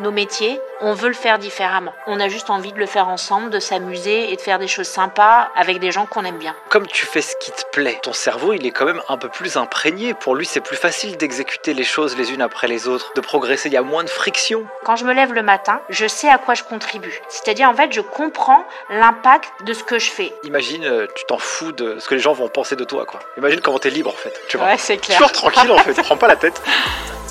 nos métiers, on veut le faire différemment. On a juste envie de le faire ensemble, de s'amuser et de faire des choses sympas avec des gens qu'on aime bien. Comme tu fais ce qui te plaît, ton cerveau il est quand même un peu plus imprégné. Pour lui c'est plus facile d'exécuter les choses les unes après les autres, de progresser, il y a moins de friction. Quand je me lève le matin, je sais à quoi je contribue. C'est-à-dire en fait je comprends l'impact de ce que je fais. Imagine, euh, tu t'en fous de ce que les gens vont penser de toi quoi. Imagine comment t'es libre en fait. Tu vois. Ouais, c'est clair. Toujours tranquille en fait, prends pas la tête.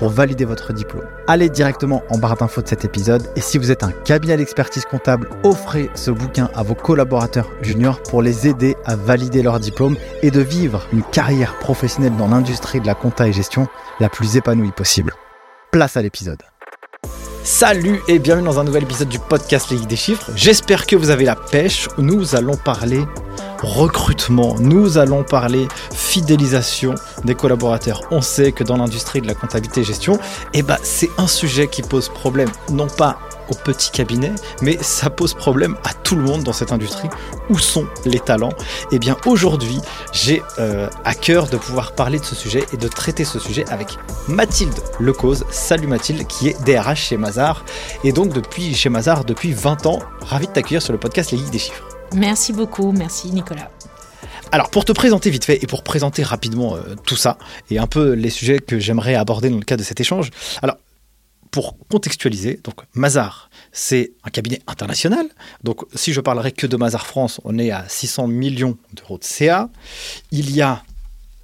pour valider votre diplôme. Allez directement en barre d'infos de cet épisode et si vous êtes un cabinet d'expertise comptable, offrez ce bouquin à vos collaborateurs juniors pour les aider à valider leur diplôme et de vivre une carrière professionnelle dans l'industrie de la compta et gestion la plus épanouie possible. Place à l'épisode. Salut et bienvenue dans un nouvel épisode du podcast Ligue des chiffres. J'espère que vous avez la pêche. Nous allons parler recrutement, nous allons parler fidélisation des collaborateurs. On sait que dans l'industrie de la comptabilité et gestion, eh ben, c'est un sujet qui pose problème, non pas au petit cabinet, mais ça pose problème à tout le monde dans cette industrie. Où sont les talents? Eh bien aujourd'hui, j'ai euh, à cœur de pouvoir parler de ce sujet et de traiter ce sujet avec Mathilde Lecause. Salut Mathilde, qui est DRH chez Mazar, et donc depuis chez Mazar depuis 20 ans. Ravi de t'accueillir sur le podcast Les Geeks des chiffres. Merci beaucoup, merci Nicolas. Alors pour te présenter vite fait et pour présenter rapidement euh, tout ça et un peu les sujets que j'aimerais aborder dans le cadre de cet échange. Alors pour contextualiser, donc Mazar, c'est un cabinet international. Donc si je parlerai que de Mazar France, on est à 600 millions d'euros de CA. Il y a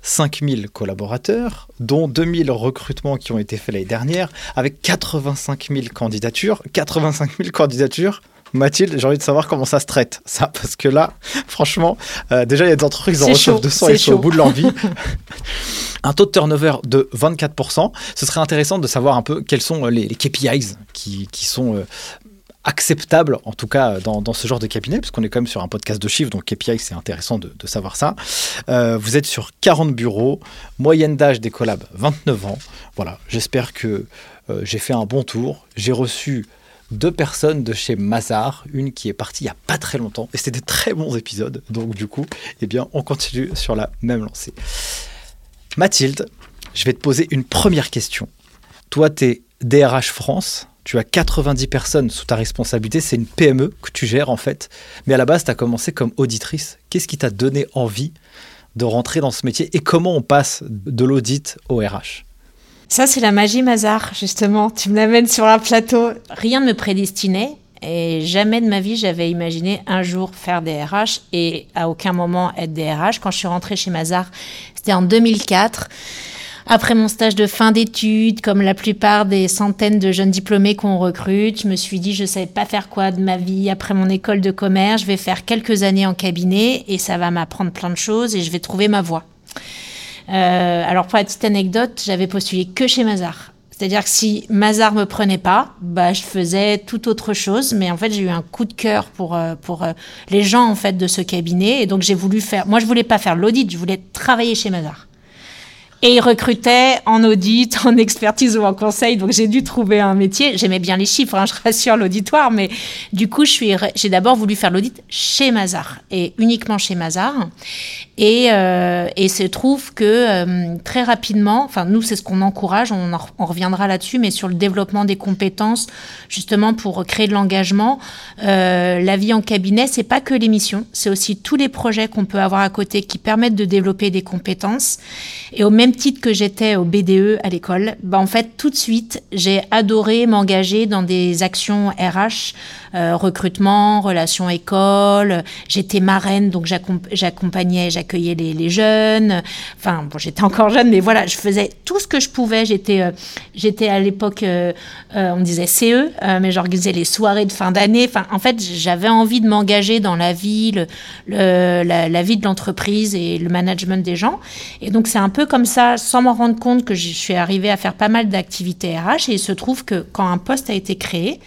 5000 collaborateurs, dont 2000 recrutements qui ont été faits l'année dernière, avec 85 000 candidatures. 85 000 candidatures Mathilde, j'ai envie de savoir comment ça se traite, ça, parce que là, franchement, euh, déjà, il y a des entreprises qui en reçoivent 200 et sont au bout de leur vie. un taux de turnover de 24%. Ce serait intéressant de savoir un peu quels sont les, KPIs qui, sont euh, acceptables, en tout cas dans, ce genre de cabinet, puisqu'on est quand même sur un podcast de chiffres, donc KPI, c'est intéressant de, savoir ça. Euh, vous êtes sur 40 bureaux, moyenne d'âge des collabs 29 ans. Voilà, j'espère que j'ai fait un bon tour. J'ai reçu deux personnes de chez Mazar, une qui est partie il n'y a pas très longtemps, et c'était des très bons épisodes, donc du coup, eh bien, on continue sur la même lancée. Mathilde, je vais te poser une première question. Toi, tu es DRH France, tu as 90 personnes sous ta responsabilité, c'est une PME que tu gères en fait, mais à la base, tu as commencé comme auditrice. Qu'est-ce qui t'a donné envie de rentrer dans ce métier et comment on passe de l'audit au RH ça, c'est la magie Mazar, justement. Tu me l'amènes sur un plateau. Rien ne me prédestinait. Et jamais de ma vie, j'avais imaginé un jour faire des RH et à aucun moment être des RH. Quand je suis rentrée chez Mazar, c'était en 2004. Après mon stage de fin d'études, comme la plupart des centaines de jeunes diplômés qu'on recrute, je me suis dit, je ne savais pas faire quoi de ma vie après mon école de commerce. Je vais faire quelques années en cabinet et ça va m'apprendre plein de choses et je vais trouver ma voie. Euh, alors pour la petite anecdote, j'avais postulé que chez Mazar. C'est-à-dire que si Mazar me prenait pas, bah je faisais tout autre chose. Mais en fait, j'ai eu un coup de cœur pour euh, pour euh, les gens en fait de ce cabinet, et donc j'ai voulu faire. Moi, je voulais pas faire l'audit, je voulais travailler chez Mazar. Et ils recrutaient en audit, en expertise ou en conseil. Donc j'ai dû trouver un métier. J'aimais bien les chiffres, hein, je rassure l'auditoire, mais du coup, j'ai d'abord voulu faire l'audit chez Mazar et uniquement chez Mazar. Et, euh, et se trouve que euh, très rapidement, enfin nous c'est ce qu'on encourage, on, on reviendra là-dessus, mais sur le développement des compétences, justement pour créer de l'engagement, euh, la vie en cabinet, c'est pas que l'émission, c'est aussi tous les projets qu'on peut avoir à côté qui permettent de développer des compétences. Et au même titre que j'étais au BDE à l'école, bah en fait tout de suite j'ai adoré m'engager dans des actions RH, euh, recrutement, relations école. J'étais marraine donc j'accompagnais, accueillait les, jeunes. Enfin, bon, j'étais encore jeune, mais voilà, je faisais tout ce que je pouvais. J'étais, euh, j'étais à l'époque, euh, euh, on disait CE, mais j'organisais les soirées de fin d'année. Enfin, en fait, j'avais envie de m'engager dans la vie, le, la, vie de l'entreprise et le management des gens. Et donc, c'est un peu comme ça, sans m'en rendre compte, que je suis arrivée à faire pas mal d'activités RH. Et il se trouve que quand un poste a été créé,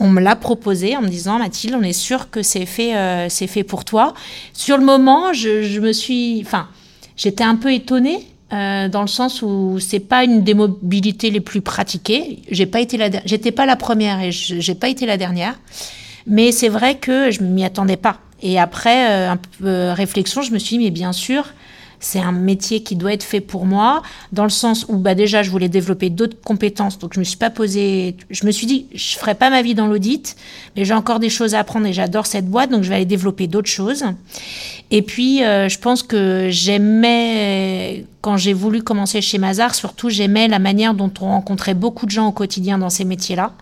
on me l'a proposé en me disant Mathilde, on est sûr que c'est fait, euh, c'est fait pour toi. Sur le moment, je, me suis, enfin, j'étais un peu étonnée euh, dans le sens où c'est pas une des mobilités les plus pratiquées. J'ai pas été la, j'étais pas la première et j'ai pas été la dernière. Mais c'est vrai que je m'y attendais pas. Et après euh, un peu réflexion, je me suis dit mais bien sûr, c'est un métier qui doit être fait pour moi, dans le sens où bah, déjà je voulais développer d'autres compétences, donc je me suis pas posé, je me suis dit je ferai pas ma vie dans l'audit, mais j'ai encore des choses à apprendre et j'adore cette boîte, donc je vais aller développer d'autres choses. Et puis euh, je pense que j'aimais quand j'ai voulu commencer chez Mazar, surtout j'aimais la manière dont on rencontrait beaucoup de gens au quotidien dans ces métiers-là.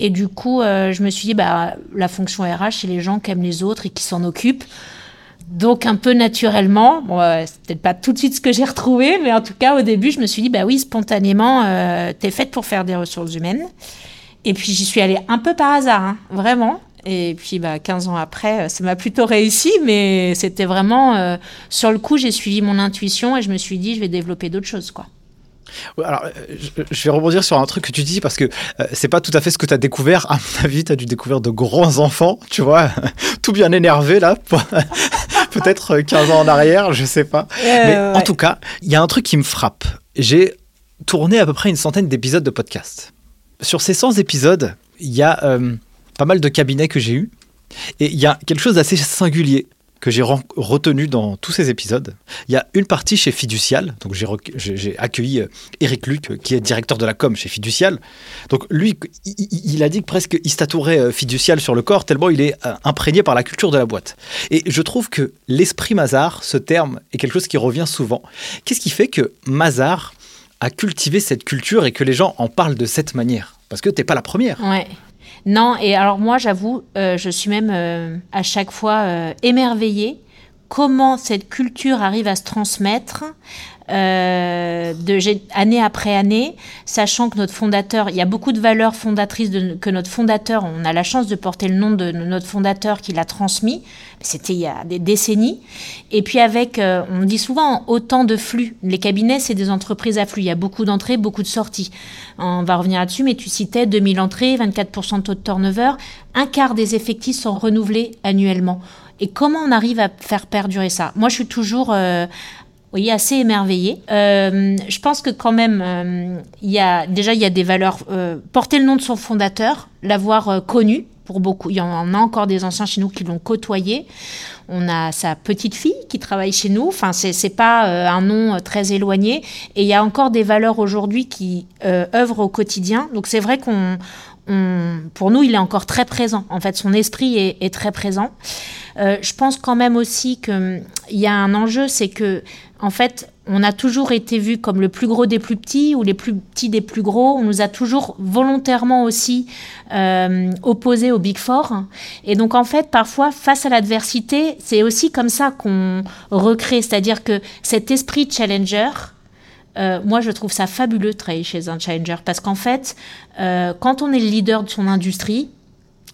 Et du coup, euh, je me suis dit, bah, la fonction RH, c'est les gens qui aiment les autres et qui s'en occupent. Donc un peu naturellement, bon, euh, c'est peut-être pas tout de suite ce que j'ai retrouvé, mais en tout cas au début je me suis dit bah oui spontanément euh, t'es faite pour faire des ressources humaines. Et puis j'y suis allée un peu par hasard, hein, vraiment. Et puis bah, 15 ans après, euh, ça m'a plutôt réussi, mais c'était vraiment sur le coup j'ai suivi mon intuition et je me suis dit je vais développer d'autres choses quoi. Alors, je vais rebondir sur un truc que tu dis parce que c'est pas tout à fait ce que tu as découvert. À mon avis, tu as dû découvrir de grands enfants, tu vois, tout bien énervé là, peut-être 15 ans en arrière, je sais pas. Mais en tout cas, il y a un truc qui me frappe. J'ai tourné à peu près une centaine d'épisodes de podcast. Sur ces 100 épisodes, il y a euh, pas mal de cabinets que j'ai eus. Et il y a quelque chose d'assez singulier que j'ai retenu dans tous ces épisodes. Il y a une partie chez Fiducial, donc j'ai accueilli Eric euh, Luc, qui est directeur de la com chez Fiducial. Donc lui, il, a dit que presque il statourait euh, Fiducial sur le corps, tellement il est euh, imprégné par la culture de la boîte. Et je trouve que l'esprit Mazar, ce terme, est quelque chose qui revient souvent. Qu'est-ce qui fait que Mazar a cultivé cette culture et que les gens en parlent de cette manière? Parce que tu n'es pas la première. Ouais. Non, et alors moi, j'avoue, euh, je suis même euh, à chaque fois euh, émerveillée comment cette culture arrive à se transmettre euh, année après année, sachant que notre fondateur, il y a beaucoup de valeurs fondatrices que notre fondateur, on a la chance de porter le nom de notre fondateur qui l'a transmis, c'était il y a des décennies, et puis avec, euh, on dit souvent autant de flux, les cabinets c'est des entreprises à flux, il y a beaucoup d'entrées, beaucoup de sorties, on va revenir là-dessus, mais tu citais 2000 entrées, 24% de taux de turnover, un quart des effectifs sont renouvelés annuellement. Et comment on arrive à faire perdurer ça? Moi, je suis toujours euh, oui, assez émerveillé. Euh, je pense que quand même, euh, y a, déjà, il y a des valeurs. Euh, porter le nom de son fondateur, l'avoir connu pour beaucoup. Il y en a encore des anciens chez nous qui l'ont côtoyé. On a sa petite fille qui travaille chez nous. Enfin, c'est, c'est pas un nom très éloigné. Et il y a encore des valeurs aujourd'hui qui œuvrent au quotidien. Donc c'est vrai qu'on, pour nous, il est encore très présent. En fait, son esprit est, est très présent. je pense quand même aussi qu'il y a un enjeu, c'est que en fait, on a toujours été vu comme le plus gros des plus petits ou les plus petits des plus gros. On nous a toujours volontairement aussi euh, opposés au Big Four. Et donc, en fait, parfois, face à l'adversité, c'est aussi comme ça qu'on recrée. C'est-à-dire que cet esprit challenger, euh, moi, je trouve ça fabuleux de travailler chez un challenger parce qu'en fait, euh, quand on est le leader de son industrie,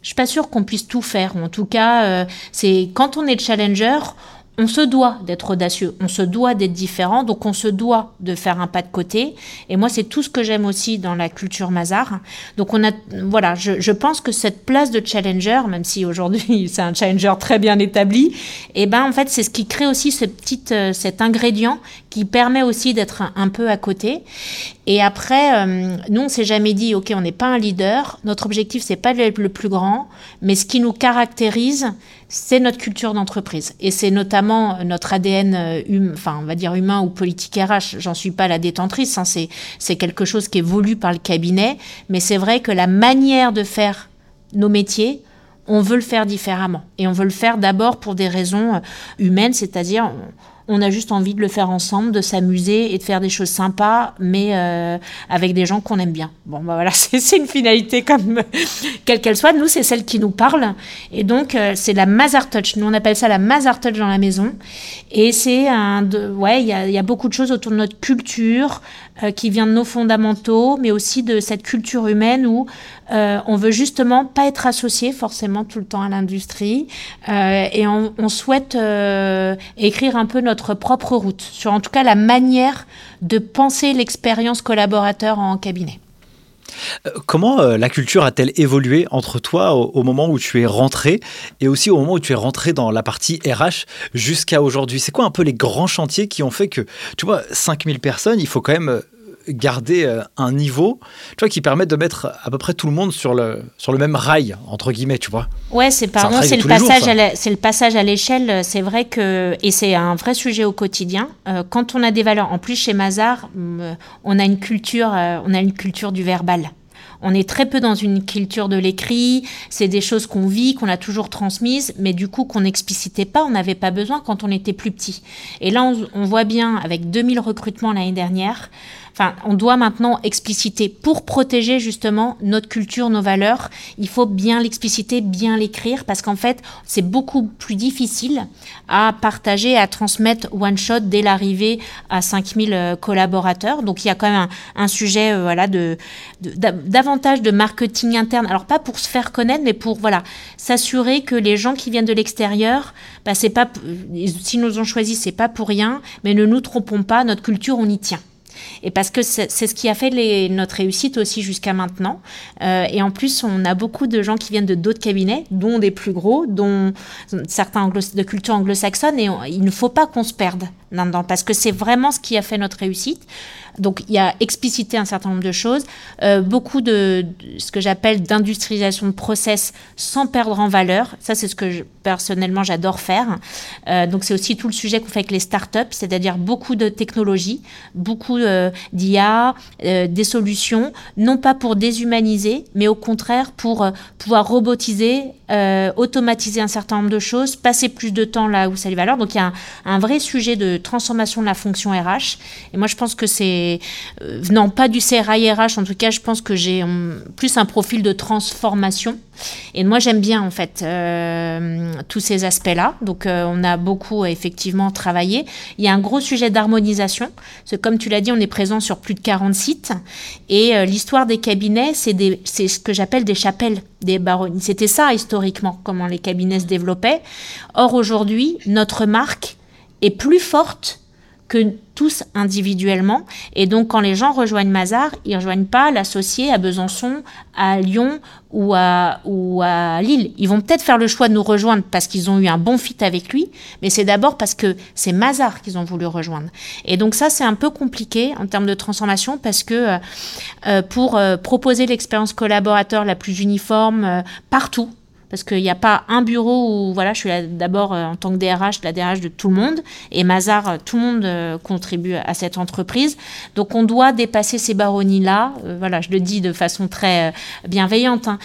je suis pas sûre qu'on puisse tout faire. En tout cas, c'est quand on est challenger, on se doit d'être audacieux, on se doit d'être différent, donc on se doit de faire un pas de côté. Et moi, c'est tout ce que j'aime aussi dans la culture Mazar. Donc on a, voilà, je, pense que cette place de challenger, même si aujourd'hui c'est un challenger très bien établi, et eh ben en fait c'est ce qui crée aussi ce petit, euh, cet ingrédient qui permet aussi d'être un, peu à côté. Et après, euh, nous on s'est jamais dit, ok, on n'est pas un leader, notre objectif c'est pas d'être le plus grand, mais ce qui nous caractérise, c'est notre culture d'entreprise. Et c'est notamment notre ADN, euh, hum, enfin, on va dire humain ou politique RH. J'en suis pas la détentrice, hein, c'est quelque chose qui est voulu par le cabinet. Mais c'est vrai que la manière de faire nos métiers, on veut le faire différemment. Et on veut le faire d'abord pour des raisons euh, humaines, c'est-à-dire a juste envie de le faire ensemble, de s'amuser et de faire des choses sympas, mais euh, avec des gens qu'on aime bien. Bon, bah voilà, c'est une finalité comme quelle qu'elle soit. Nous, c'est celle qui nous parle. Et donc, euh, c'est la Mazar Touch. Nous, on appelle ça la Mazar Touch dans la maison. Et c'est un. De, ouais, il y a, y a, beaucoup de choses autour de notre culture euh, qui vient de nos fondamentaux, mais aussi de cette culture humaine où euh, on veut justement pas être associé forcément tout le temps à l'industrie euh, et on, on souhaite euh, écrire un peu notre propre route sur en tout cas la manière de penser l'expérience collaborateur en cabinet. Euh, comment euh, la culture a-t-elle évolué entre toi au, moment où tu es rentré et aussi au moment où tu es rentré dans la partie RH jusqu'à aujourd'hui? C'est quoi un peu les grands chantiers qui ont fait que, tu vois, 5000 personnes, il faut quand même garder euh, un niveau tu vois, qui permet de mettre à peu près tout le monde sur le, sur le même rail, entre guillemets, tu vois. Ouais, c'est pardon, c'est le, passage à c'est le passage à l'échelle. C'est vrai que, et c'est un vrai sujet au quotidien. Euh, quand on a des valeurs, en plus chez Mazar, euh, on a une culture, on a une culture du verbal. On est très peu dans une culture de l'écrit, c'est des choses qu'on vit, qu'on a toujours transmises, mais du coup qu'on n'explicitait pas, on n'avait pas besoin quand on était plus petit. Et là, on, on voit bien, avec 2000 recrutements l'année dernière, Enfin, on doit maintenant expliciter pour protéger justement notre culture, nos valeurs. Il faut bien l'expliciter, bien l'écrire parce qu'en fait, c'est beaucoup plus difficile à partager, à transmettre one shot dès l'arrivée à 5000 euh, collaborateurs. Donc, il y a quand même un, sujet, euh, voilà, de, davantage de marketing interne. Alors, pas pour se faire connaître, mais pour, voilà, s'assurer que les gens qui viennent de l'extérieur, bah, c'est pas, s'ils nous ont choisi, c'est pas pour rien, mais ne nous trompons pas, notre culture, on y tient. Et parce que c'est ce qui a fait notre réussite aussi jusqu'à maintenant. Euh, et en plus, on a beaucoup de gens qui viennent de d'autres cabinets, dont des plus gros, dont certains de culture anglo-saxonne. Et il ne faut pas qu'on se perde là-dedans, parce que c'est vraiment ce qui a fait notre réussite. Donc il y a explicité un certain nombre de choses, euh, beaucoup de, ce que j'appelle d'industrialisation de process sans perdre en valeur. Ça c'est ce que personnellement j'adore faire. Euh, donc c'est aussi tout le sujet qu'on fait avec les startups, c'est-à-dire beaucoup de technologies, beaucoup euh, d'IA, des solutions, non pas pour déshumaniser, mais au contraire pour pouvoir robotiser, automatiser un certain nombre de choses, passer plus de temps là où ça a les valeurs. Donc il y a un, vrai sujet de transformation de la fonction RH. Et moi je pense que c'est venant euh, pas du CRIRH, en tout cas, je pense que j'ai hum, plus un profil de transformation. Et moi, j'aime bien, en fait, euh, tous ces aspects-là. Donc, euh, on a beaucoup, effectivement, travaillé. Il y a un gros sujet d'harmonisation. Comme tu l'as dit, on est présent sur plus de 40 sites. Et l'histoire des cabinets, c'est ce que j'appelle des chapelles, des baronnies. C'était ça, historiquement, comment les cabinets se développaient. Or, aujourd'hui, notre marque est plus forte que tous individuellement. Et donc, quand les gens rejoignent Mazar, ils ne rejoignent pas l'associé à Besançon, à Lyon ou à, ou à Lille. Ils vont peut-être faire le choix de nous rejoindre parce qu'ils ont eu un bon fit avec lui, mais c'est d'abord parce que c'est Mazar qu'ils ont voulu rejoindre. Et donc, ça, c'est un peu compliqué en termes de transformation parce que euh, euh, pour euh, proposer l'expérience collaborateur la plus uniforme partout, parce qu'il n'y a pas un bureau où voilà, je suis d'abord euh, en tant que DRH, la DRH de tout le monde, et Mazar, euh, tout le monde euh, contribue à cette entreprise. Donc on doit dépasser ces baronnies-là. voilà, je le dis de façon très bienveillante. Hein.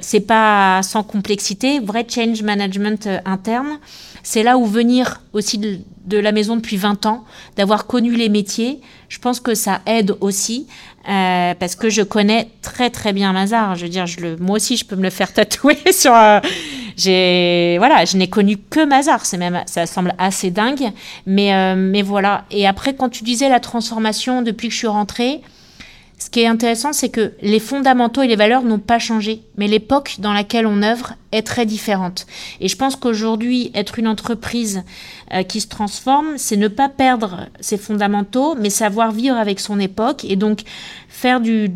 c'est pas sans complexité. Vrai change management interne, c'est là où venir aussi de la maison depuis 20 ans, d'avoir connu les métiers, je pense que ça aide aussi euh, parce que je connais très très bien Mazar. Je veux dire, le, moi aussi, je peux me le faire tatouer sur. Euh, voilà, je n'ai connu que Mazar. C'est même, ça semble assez dingue, mais euh, mais voilà. Et après, quand tu disais la transformation depuis que je suis rentrée. Ce qui est intéressant, c'est que les fondamentaux et les valeurs n'ont pas changé, mais l'époque dans laquelle on œuvre est très différente. Et je pense qu'aujourd'hui, être une entreprise euh, qui se transforme, c'est ne pas perdre ses fondamentaux, mais savoir vivre avec son époque et donc faire du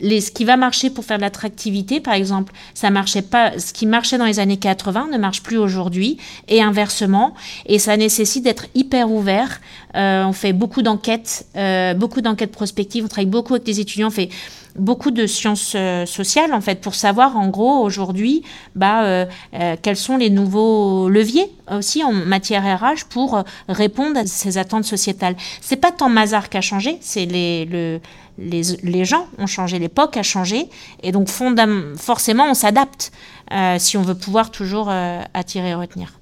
ce qui va marcher pour faire de l'attractivité, par exemple, ça marchait pas. Ce qui marchait dans les années 80 ne marche plus aujourd'hui et inversement. Et ça nécessite d'être hyper ouvert. Euh, on fait beaucoup d'enquêtes, euh, beaucoup d'enquêtes prospectives. On travaille beaucoup avec des étudiants. On fait beaucoup de sciences euh, sociales en fait pour savoir en gros aujourd'hui bah, euh, euh, quels sont les nouveaux leviers aussi en matière RH pour répondre à ces attentes sociétales. C'est pas tant Mazar qui a changé, c'est les, le, les, les, gens ont changé, l'époque a changé et donc forcément on s'adapte si on veut pouvoir toujours attirer et retenir.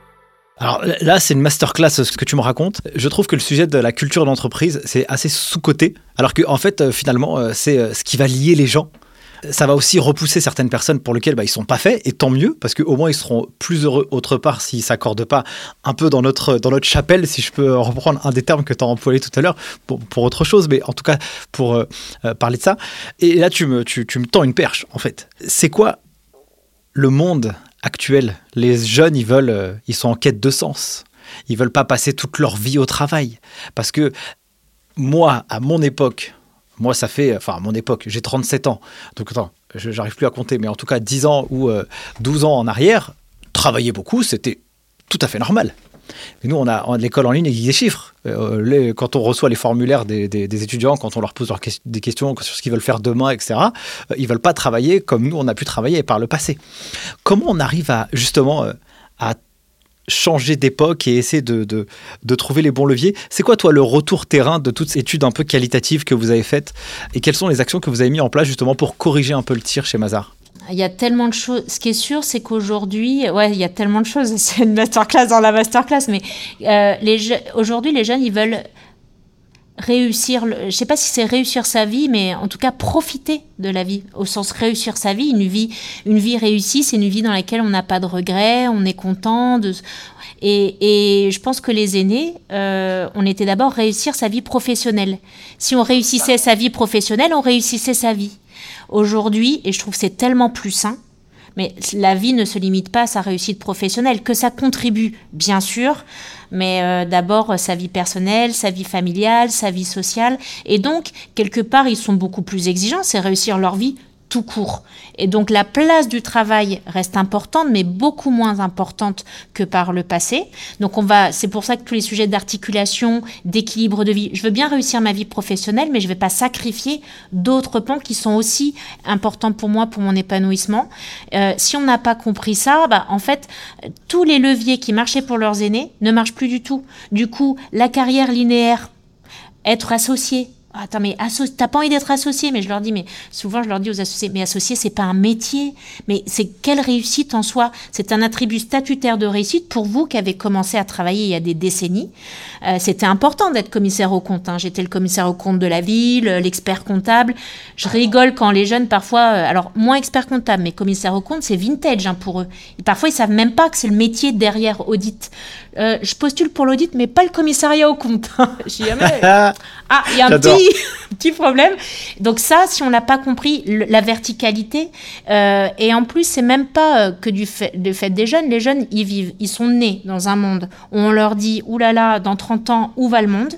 Alors là, c'est une masterclass ce que tu me racontes. Je trouve que le sujet de la culture d'entreprise, c'est assez sous-coté, alors que en fait, euh, finalement, euh, c'est euh, ce qui va lier les gens. Ça va aussi repousser certaines personnes pour lesquelles bah, ils sont pas faits, et tant mieux, parce qu'au moins ils seront plus heureux autre part s'ils s'accordent pas un peu dans notre, dans notre chapelle, si je peux reprendre un des termes que tu as employé tout à l'heure, pour, autre chose, mais en tout cas pour parler de ça. Et là, tu me, tu me tends une perche, en fait. C'est quoi le monde actuel Les jeunes, ils veulent, euh, ils sont en quête de sens. Ils veulent pas passer toute leur vie au travail. Parce que moi, à mon époque, moi, ça fait, enfin, à mon époque, j'ai 37 ans. Donc, j'arrive plus à compter, mais en tout cas, 10 ans ou 12 ans en arrière, travailler beaucoup, c'était tout à fait normal. Nous, on a, l'école en ligne avec des chiffres. Euh, quand on reçoit les formulaires des, étudiants, quand on leur pose des questions sur ce qu'ils veulent faire demain, etc., euh, ils veulent pas travailler comme nous, on a pu travailler par le passé. Comment on arrive à justement euh, à changer d'époque et essayer de, de, trouver les bons leviers? C'est quoi, toi, le retour terrain de toutes ces études un peu qualitatives que vous avez faites? Et quelles sont les actions que vous avez mises en place justement pour corriger un peu le tir chez Mazar? Il y a tellement de choses. Ce qui est sûr, c'est qu'aujourd'hui, ouais, il y a tellement de choses. C'est une masterclass dans la masterclass, mais euh, aujourd'hui, les jeunes, ils veulent réussir. je ne sais pas si c'est réussir sa vie, mais en tout cas profiter de la vie, au sens réussir sa vie. Une vie, une vie réussie, c'est une vie dans laquelle on n'a pas de regrets, on est content. Et je pense que les aînés, euh, on était d'abord réussir sa vie professionnelle. Si on réussissait sa vie professionnelle, on réussissait sa vie. Aujourd'hui, et je trouve c'est tellement plus sain, mais la vie ne se limite pas à sa réussite professionnelle, que ça contribue, bien sûr, mais euh, d'abord sa vie personnelle, sa vie familiale, sa vie sociale. Et donc, quelque part, ils sont beaucoup plus exigeants, c'est réussir leur vie tout court. Et donc la place du travail reste importante, mais beaucoup moins importante que par le passé. Donc on va, c'est pour ça que tous les sujets d'articulation, d'équilibre de vie, je veux bien réussir ma vie professionnelle, mais je ne vais pas sacrifier d'autres pans qui sont aussi importants pour moi, pour mon épanouissement. Euh, si on n'a pas compris ça, bah, en fait, tous les leviers qui marchaient pour leurs aînés ne marchent plus du tout. Du coup, la carrière linéaire, être associé, Attends, mais t'as pas envie d'être associé Mais je leur dis, mais souvent je leur dis aux associés, mais associé, c'est pas un métier, mais c'est quelle réussite en soi? C'est un attribut statutaire de réussite pour vous qui avez commencé à travailler il y a des décennies. Euh, c'était important d'être commissaire au compte. Hein. J'étais le commissaire au compte de la ville, l'expert comptable. Je rigole quand les jeunes, parfois, euh, alors moins expert comptable, mais commissaire au compte, c'est vintage hein, pour eux. Et parfois, ils savent même pas que c'est le métier derrière audit. Euh, je postule pour l'audit, mais pas le commissariat au compte. ah, il y a un petit, petit problème. Donc ça, si on n'a pas compris la verticalité, euh, et en plus, c'est même pas euh, que du fait, du fait des jeunes. Les jeunes, ils vivent, ils sont nés dans un monde où on leur dit, oulala, dans 30 ans, où va le monde?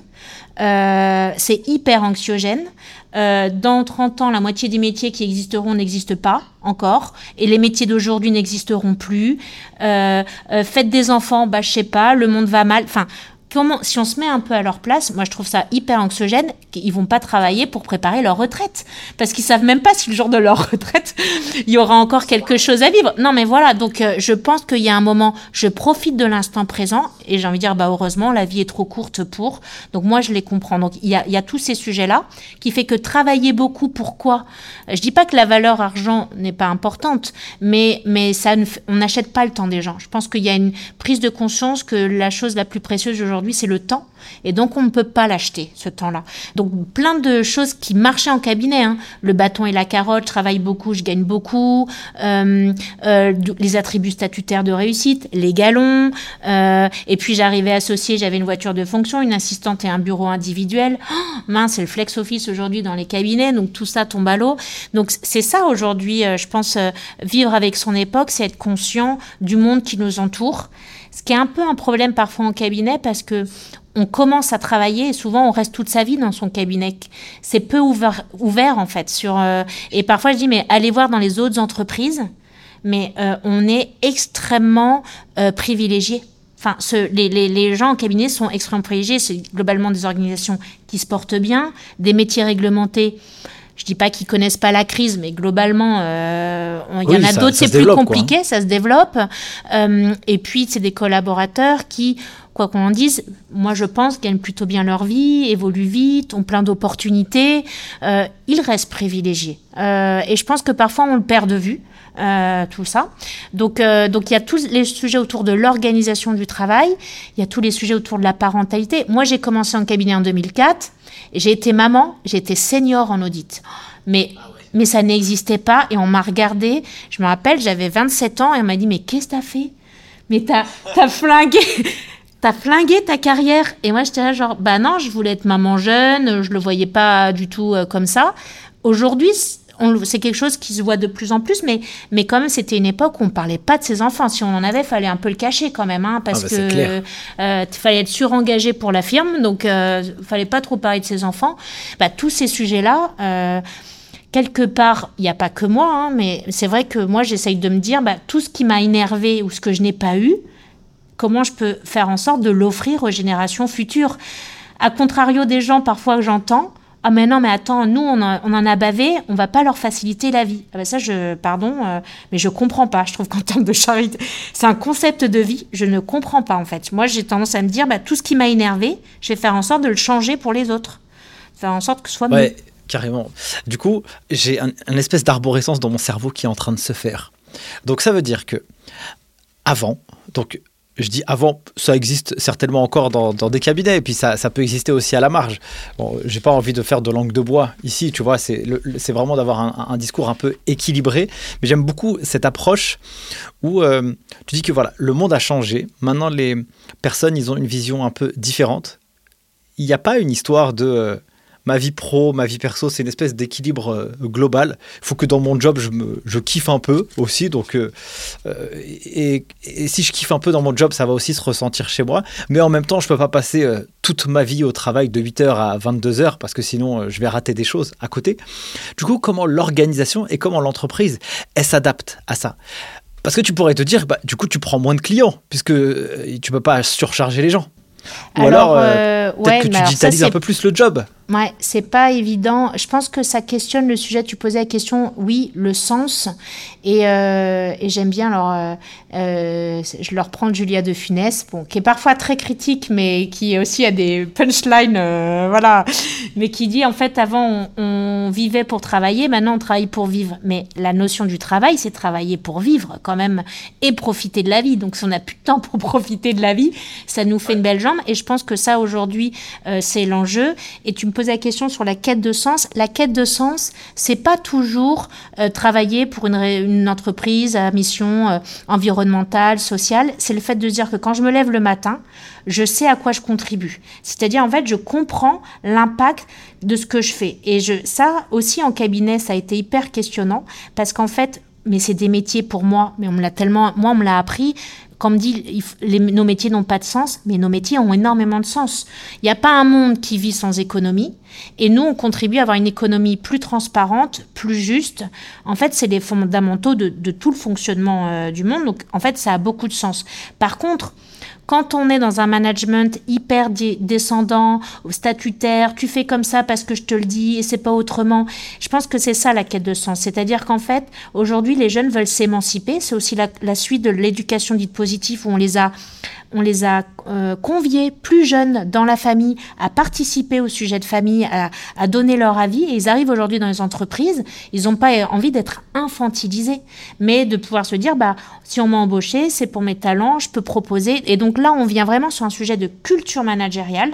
C'est hyper anxiogène. Dans 30 ans, la moitié des métiers qui existeront n'existent pas encore, et les métiers d'aujourd'hui n'existeront plus. Euh, euh, faites des enfants, bah je sais pas, le monde va mal. Enfin, si on se met un peu à leur place, moi je trouve ça hyper anxiogène qu'ils vont pas travailler pour préparer leur retraite, parce qu'ils savent même pas si le jour de leur retraite il y aura encore quelque chose à vivre. Non mais voilà, donc euh, je pense qu'il y a un moment, je profite de l'instant présent et j'ai envie de dire bah heureusement la vie est trop courte pour. Donc moi je les comprends. Donc il y a, il y a tous ces sujets là qui fait que travailler beaucoup, pourquoi? Je dis pas que la valeur argent n'est pas importante, mais mais ça on n'achète pas le temps des gens. Je pense qu'il y a une prise de conscience que la chose la plus précieuse aujourd'hui c'est le temps. Et donc, on ne peut pas l'acheter, ce temps-là. Donc, plein de choses qui marchaient en cabinet. Hein. Le bâton et la carotte, je travaille beaucoup, je gagne beaucoup. Euh, euh, les attributs statutaires de réussite, les galons. Euh, et puis, j'arrivais associé, j'avais une voiture de fonction, une assistante et un bureau individuel. Oh, mince, c'est le flex office aujourd'hui dans les cabinets. Donc, tout ça tombe à l'eau. Donc, c'est ça aujourd'hui, je pense, vivre avec son époque, c'est être conscient du monde qui nous entoure. Ce qui est un peu un problème parfois en cabinet parce que on commence à travailler et souvent on reste toute sa vie dans son cabinet. C'est peu ouvert, en fait sur euh, et parfois je dis mais allez voir dans les autres entreprises, mais euh, on est extrêmement euh, privilégié. Enfin, les, gens en cabinet sont extrêmement privilégiés. C'est globalement des organisations qui se portent bien, des métiers réglementés je dis pas qu'ils connaissent pas la crise, mais globalement, euh, il y en a d'autres, c'est plus compliqué, ça se développe. Euh, et puis, c'est des collaborateurs qui, quoi qu'on en dise, moi je pense gagnent plutôt bien leur vie, évoluent vite, ont plein d'opportunités. Euh, ils restent privilégiés. et je pense que parfois on le perd de vue. tout ça. Donc, donc il y a tous les sujets autour de l'organisation du travail, il y a tous les sujets autour de la parentalité. Moi, j'ai commencé en cabinet en 2004. J'ai été maman, été senior en audit. Mais mais ça n'existait pas. Et on m'a regardé. Je me rappelle, j'avais 27 ans et on m'a dit, mais qu'est-ce que t'as fait? Mais t'as as flingué. T'as flingué ta carrière. Et moi, j'étais là, genre, bah non, je voulais être maman jeune, je le voyais pas du tout euh, comme ça. Aujourd'hui, c'est quelque chose qui se voit de plus en plus, mais, mais quand même, c'était une époque où on parlait pas de ses enfants. Si on en avait, fallait un peu le cacher quand même, hein, parce Ah bah, que euh, fallait être surengagé pour la firme, donc euh, fallait pas trop parler de ses enfants. Bah, tous ces sujets-là. euh, Quelque part, il n'y a pas que moi, hein, mais c'est vrai que moi, j'essaye de me dire, bah, tout ce qui m'a énervé ou ce que je n'ai pas eu, comment je peux faire en sorte de l'offrir aux générations futures? À contrario des gens parfois que j'entends, ah mais non mais attends, nous on, on en a bavé, on va pas leur faciliter la vie. Ah ben ça je pardon, euh, mais je comprends pas. Je trouve qu'en termes de charité, c'est un concept de vie, je ne comprends pas en fait. Moi j'ai tendance à me dire bah, tout ce qui m'a énervé, je vais faire en sorte de le changer pour les autres, faire en sorte que ce soit mieux. Ouais, carrément. Du coup, j'ai un, un espèce d'arborescence dans mon cerveau qui est en train de se faire. Donc ça veut dire que avant, donc je dis avant, ça existe certainement encore dans, des cabinets, et puis ça, peut exister aussi à la marge. Bon, j'ai pas envie de faire de langue de bois ici, tu vois, c'est vraiment d'avoir un, discours un peu équilibré, mais j'aime beaucoup cette approche où euh, tu dis que voilà, le monde a changé, maintenant les personnes, ils ont une vision un peu différente. Il n'y a pas une histoire de... ma vie pro, ma vie perso, c'est une espèce d'équilibre euh, global. Il faut que dans mon job, je, kiffe un peu aussi. Donc, euh, euh, et, si je kiffe un peu dans mon job, ça va aussi se ressentir chez moi. Mais en même temps, je peux pas passer toute ma vie au travail de 8h à 22h parce que sinon, je vais rater des choses à côté. Du coup, comment l'organisation et comment l'entreprise, elle s'adapte à ça? Parce que tu pourrais te dire, bah, du coup, tu prends moins de clients, puisque tu peux pas surcharger les gens. Ou alors, euh, euh, peut-être ouais, que tu alors ça, digitalises un peu plus le job. Ouais, c'est pas évident. Je pense que ça questionne le sujet. Tu posais la question, oui, le sens. Et, euh, et j'aime bien, alors, euh, je leur prends Julia de Funès, bon, qui est parfois très critique, mais qui aussi a des punchlines, voilà. Mais qui dit, en fait, avant, on, on vivait pour travailler, maintenant, on travaille pour vivre. Mais la notion du travail, c'est travailler pour vivre, quand même, et profiter de la vie. Donc, si on n'a plus de temps pour profiter de la vie, ça nous fait une belle jambe. Et je pense que ça, aujourd'hui, euh, c'est l'enjeu. Et tu me poses la question sur la quête de sens. La quête de sens, c'est pas toujours euh, travailler pour une, entreprise à mission euh, environnementale, sociale. C'est le fait de dire que quand je me lève le matin, je sais à quoi je contribue. C'est-à-dire, en fait, je comprends l'impact de ce que je fais. Et ça aussi en cabinet, ça a été hyper questionnant parce qu'en fait, mais c'est des métiers pour moi, mais on me l'a tellement, moi on me l'a appris. Comme dit, nos métiers n'ont pas de sens, mais nos métiers ont énormément de sens. Il n'y a pas un monde qui vit sans économie, et nous on contribue à avoir une économie plus transparente, plus juste. En fait, c'est les fondamentaux de, de tout le fonctionnement euh, du monde. Donc, en fait, ça a beaucoup de sens. Par contre, quand on est dans un management hyper descendant, statutaire, tu fais comme ça parce que je te le dis et c'est pas autrement. Je pense que c'est ça la quête de sens. C'est-à-dire qu'en fait, aujourd'hui, les jeunes veulent s'émanciper. C'est aussi la suite de l'éducation dite positive où on les a, on les a euh, conviés plus jeunes dans la famille à participer au sujet de famille, à, à donner leur avis. Et ils arrivent aujourd'hui dans les entreprises. Ils n'ont pas envie d'être infantilisés, mais de pouvoir se dire, bah, si on m'a embauché, c'est pour mes talents, je peux proposer. Et donc là, on vient vraiment sur un sujet de culture managériale.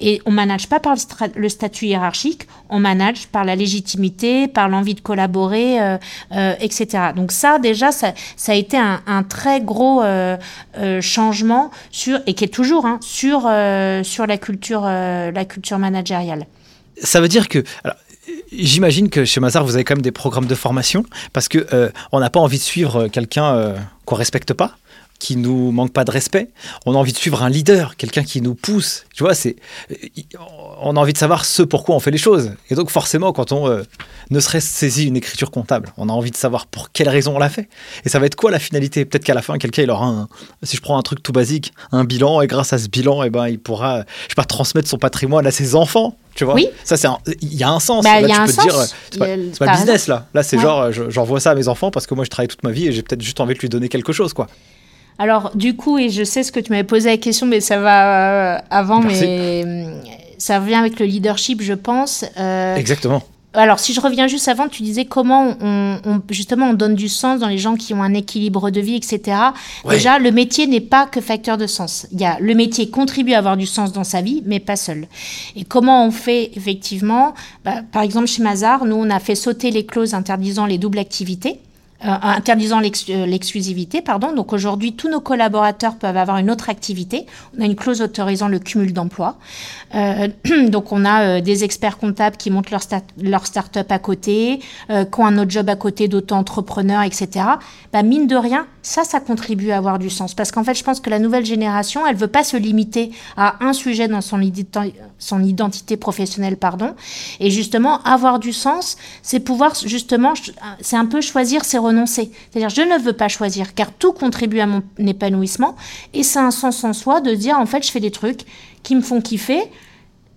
Et on manage pas par le, statut hiérarchique, on manage par la légitimité, par l'envie de collaborer, euh, euh, etc. Donc ça, déjà, ça, a été un, très gros euh, changement sur et qui est toujours hein, sur sur la culture la culture managériale. Ça veut dire que. J'imagine que chez Mazar, vous avez quand même des programmes de formation parce que euh, on n'a pas envie de suivre quelqu'un euh, qu'on respecte pas, qui nous manque pas de respect. On a envie de suivre un leader, quelqu'un qui nous pousse. Tu vois, c'est on a envie de savoir ce pourquoi on fait les choses. Et donc forcément, quand on euh, ne serait saisi une écriture comptable, on a envie de savoir pour quelle raison on l'a fait. Et ça va être quoi la finalité? Peut-être qu'à la fin, quelqu'un il aura un, si je prends un truc tout basique, un bilan, et grâce à ce bilan, et ben il pourra, je sais pas, transmettre son patrimoine à ses enfants. Tu vois? Oui. Ça c'est, il y a un sens. Bah, Là, y a tu un peux sens. dire, euh, c'est pas, business là. Là c'est Ouais. genre, euh, je- j'envoie ça à mes enfants parce que moi je travaille toute ma vie et j'ai peut-être juste envie de lui donner quelque chose, quoi. Alors, du coup, et je sais ce que tu m'avais posé la question, mais ça va euh, avant, Merci. mais hum, ça revient avec le leadership, je pense. Euh, Exactement. alors, si je reviens juste avant, tu disais comment on, justement on donne du sens dans les gens qui ont un équilibre de vie, etc. Déjà, le métier n'est pas que facteur de sens. Il y a le métier contribue à avoir du sens dans sa vie, mais pas seul. Et comment on fait effectivement bah, Par exemple, chez Mazar, nous on a fait sauter les clauses interdisant les doubles activités. Euh, interdisant euh, l'exclusivité, pardon. Donc aujourd'hui, tous nos collaborateurs peuvent avoir une autre activité. On a une clause autorisant le cumul d'emplois. Euh, donc on a des experts comptables qui montent leur, leur start-up à côté, qui ont un autre job à côté d'auto-entrepreneurs, etc. Bah, mine de rien, ça, ça contribue à avoir du sens. Parce qu'en fait, je pense que la nouvelle génération, elle veut pas se limiter à un sujet dans son, identité professionnelle, pardon. Et justement, avoir du sens, c'est pouvoir justement, c'est un peu choisir ses renoncer. C'est-à-dire, je ne veux pas choisir, car tout contribue à mon épanouissement. Et c'est un sens en soi de dire, en fait, je fais des trucs qui me font kiffer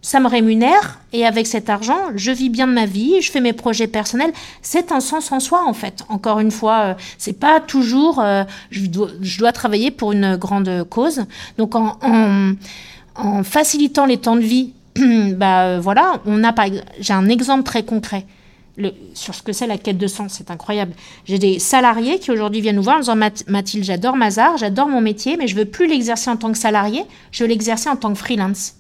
ça me rémunère et avec cet argent, je vis bien de ma vie, je fais mes projets personnels. C'est un sens en soi en fait. Encore une fois, euh, c'est pas toujours euh, je, dois, travailler pour une grande cause. Donc en, facilitant les temps de vie, bah euh, voilà, on a par j'ai un exemple très concret. Sur ce que c'est la quête de sens, c'est incroyable. J'ai des salariés qui aujourd'hui viennent nous voir en disant Mathilde, j'adore Mazar, j'adore mon métier, mais je veux plus l'exercer en tant que salarié, je veux l'exercer en tant que freelance.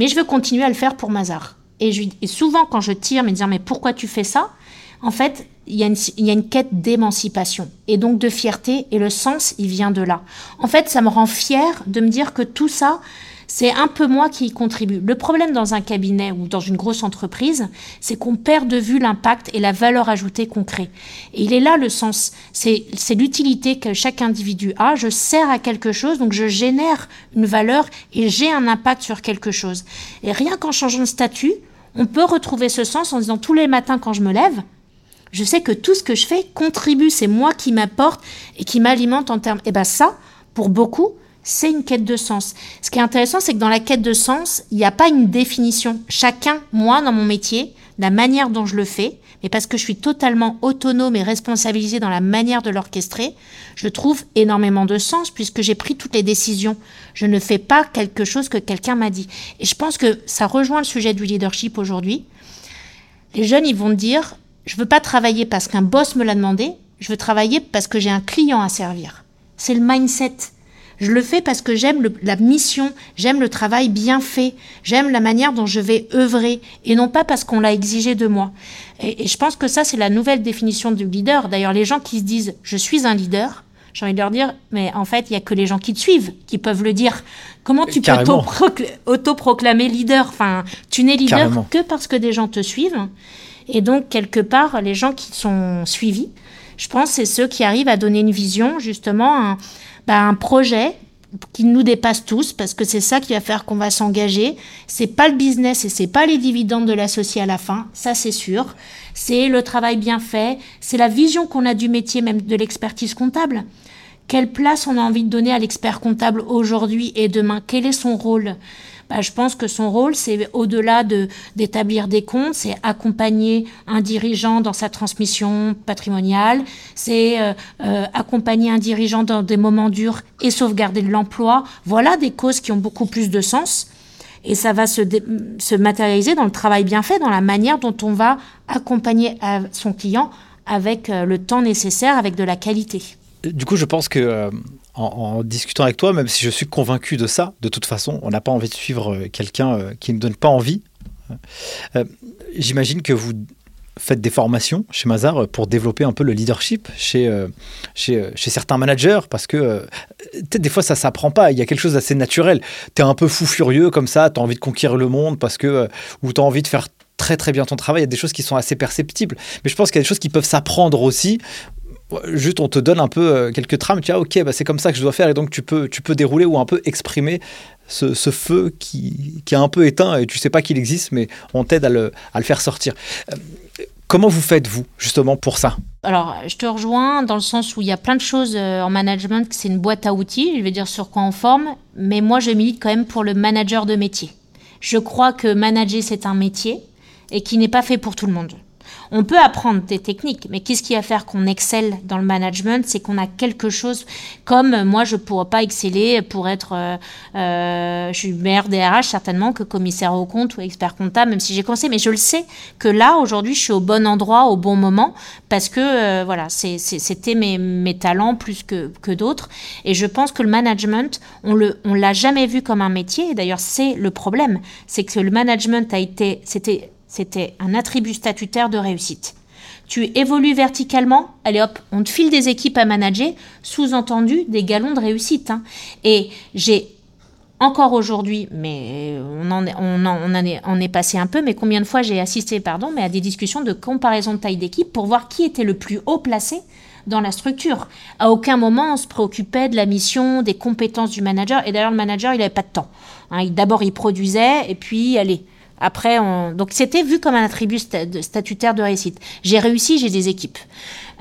Mais je veux continuer à le faire pour Mazar. Et, souvent, quand je tire, me dire Mais pourquoi tu fais ça? En fait, il y, a une, y a une quête d'émancipation et donc de fierté, et le sens, il vient de là. En fait, ça me rend fière de me dire que tout ça, c'est un peu moi qui y contribue. Le problème dans un cabinet ou dans une grosse entreprise, c'est qu'on perd de vue l'impact et la valeur ajoutée qu'on crée. Et il est là le sens. C'est l'utilité que chaque individu a. Je sers à quelque chose, donc je génère une valeur et j'ai un impact sur quelque chose. Et rien qu'en changeant de statut, on peut retrouver ce sens en disant tous les matins quand je me lève, je sais que tout ce que je fais contribue, c'est moi qui m'apporte et qui m'alimente en termes. Et bien ça, pour beaucoup, c'est une quête de sens. Ce qui est intéressant, c'est que dans la quête de sens, il n'y a pas une définition. Chacun, moi, dans mon métier, la manière dont je le fais, mais parce que je suis totalement autonome et responsabilisée dans la manière de l'orchestrer, je trouve énormément de sens puisque j'ai pris toutes les décisions. Je ne fais pas quelque chose que quelqu'un m'a dit. Et je pense que ça rejoint le sujet du leadership aujourd'hui. Les jeunes, ils vont dire, je veux pas travailler parce qu'un boss me l'a demandé, je veux travailler parce que j'ai un client à servir. C'est le mindset. Je le fais parce que j'aime la mission, j'aime le travail bien fait, j'aime la manière dont je vais œuvrer, et non pas parce qu'on l'a exigé de moi. Et, je pense que ça, c'est la nouvelle définition du leader. D'ailleurs, les gens qui se disent je suis un leader, j'ai envie de leur dire, mais en fait, il n'y a que les gens qui te suivent qui peuvent le dire. Comment tu peux auto-proclamer leader? Enfin, tu n'es leader que parce que des gens te suivent. Et donc, quelque part, les gens qui sont suivis, je pense, c'est ceux qui arrivent à donner une vision, justement, un, bah, un projet qui nous dépasse tous parce que c'est ça qui va faire qu'on va s'engager. C'est pas le business et c'est pas les dividendes de l'associé à la fin, ça c'est sûr. C'est le travail bien fait, c'est la vision qu'on a du métier même de l'expertise comptable. Quelle place on a envie de donner à l'expert comptable aujourd'hui et demain? Quel est son rôle? Bah, je pense que son rôle, c'est au-delà de, d'établir des comptes, c'est accompagner un dirigeant dans sa transmission patrimoniale, c'est euh, euh, accompagner un dirigeant dans des moments durs et sauvegarder de l'emploi. Voilà des causes qui ont beaucoup plus de sens. Et ça va se, se matérialiser dans le travail bien fait, dans la manière dont on va accompagner son client avec euh, le temps nécessaire, avec de la qualité. Du coup, je pense que en, discutant avec toi, même si je suis convaincu de ça, de toute façon, on n'a pas envie de suivre euh, quelqu'un euh, qui ne donne pas envie. Euh, j'imagine que vous faites des formations chez Mazar pour développer un peu le leadership chez, chez, certains managers parce que peut-être des fois ça s'apprend pas, il y a quelque chose d'assez naturel. Tu es un peu fou furieux comme ça, tu as envie de conquérir le monde parce que ou tu as envie de faire très très bien ton travail, il y a des choses qui sont assez perceptibles. Mais je pense qu'il y a des choses qui peuvent s'apprendre aussi juste on te donne un peu euh, quelques trames, tu vois, ok, bah, c'est comme ça que je dois faire, et donc tu peux, tu peux dérouler ou un peu exprimer ce, feu qui, est un peu éteint, et tu sais pas qu'il existe, mais on t'aide à le, faire sortir. Euh, comment vous faites, vous, justement, pour ça? Alors, je te rejoins dans le sens où il y a plein de choses euh, en management, c'est une boîte à outils, je vais dire sur quoi on forme, mais moi, je milite quand même pour le manager de métier. Je crois que manager, c'est un métier, et qui n'est pas fait pour tout le monde. On peut apprendre des techniques, mais qu'est-ce qui va faire qu'on excelle dans le management? C'est qu'on a quelque chose comme moi, je ne pourrais pas exceller pour être. Euh, euh, je suis meilleur DRH certainement que commissaire au compte ou expert comptable, même si j'ai commencé. Mais je le sais que là, aujourd'hui, je suis au bon endroit, au bon moment, parce que euh, voilà, c'était mes, talents plus que, que d'autres. Et je pense que le management, on ne l'a jamais vu comme un métier. D'ailleurs, c'est le problème. C'est que le management a été. C'était c'était un attribut statutaire de réussite. Tu évolues verticalement, allez hop, on te file des équipes à manager, sous-entendu des galons de réussite. Hein. Et j'ai encore aujourd'hui, mais on en, est, passé un peu, mais combien de fois j'ai assisté pardon, mais à des discussions de comparaison de taille d'équipe pour voir qui était le plus haut placé dans la structure. À aucun moment on se préoccupait de la mission, des compétences du manager. Et d'ailleurs, le manager, il n'avait pas de temps. Hein. D'abord, il produisait, et puis, allez, après, on... donc c'était vu comme un attribut statutaire de réussite. J'ai réussi, j'ai des équipes.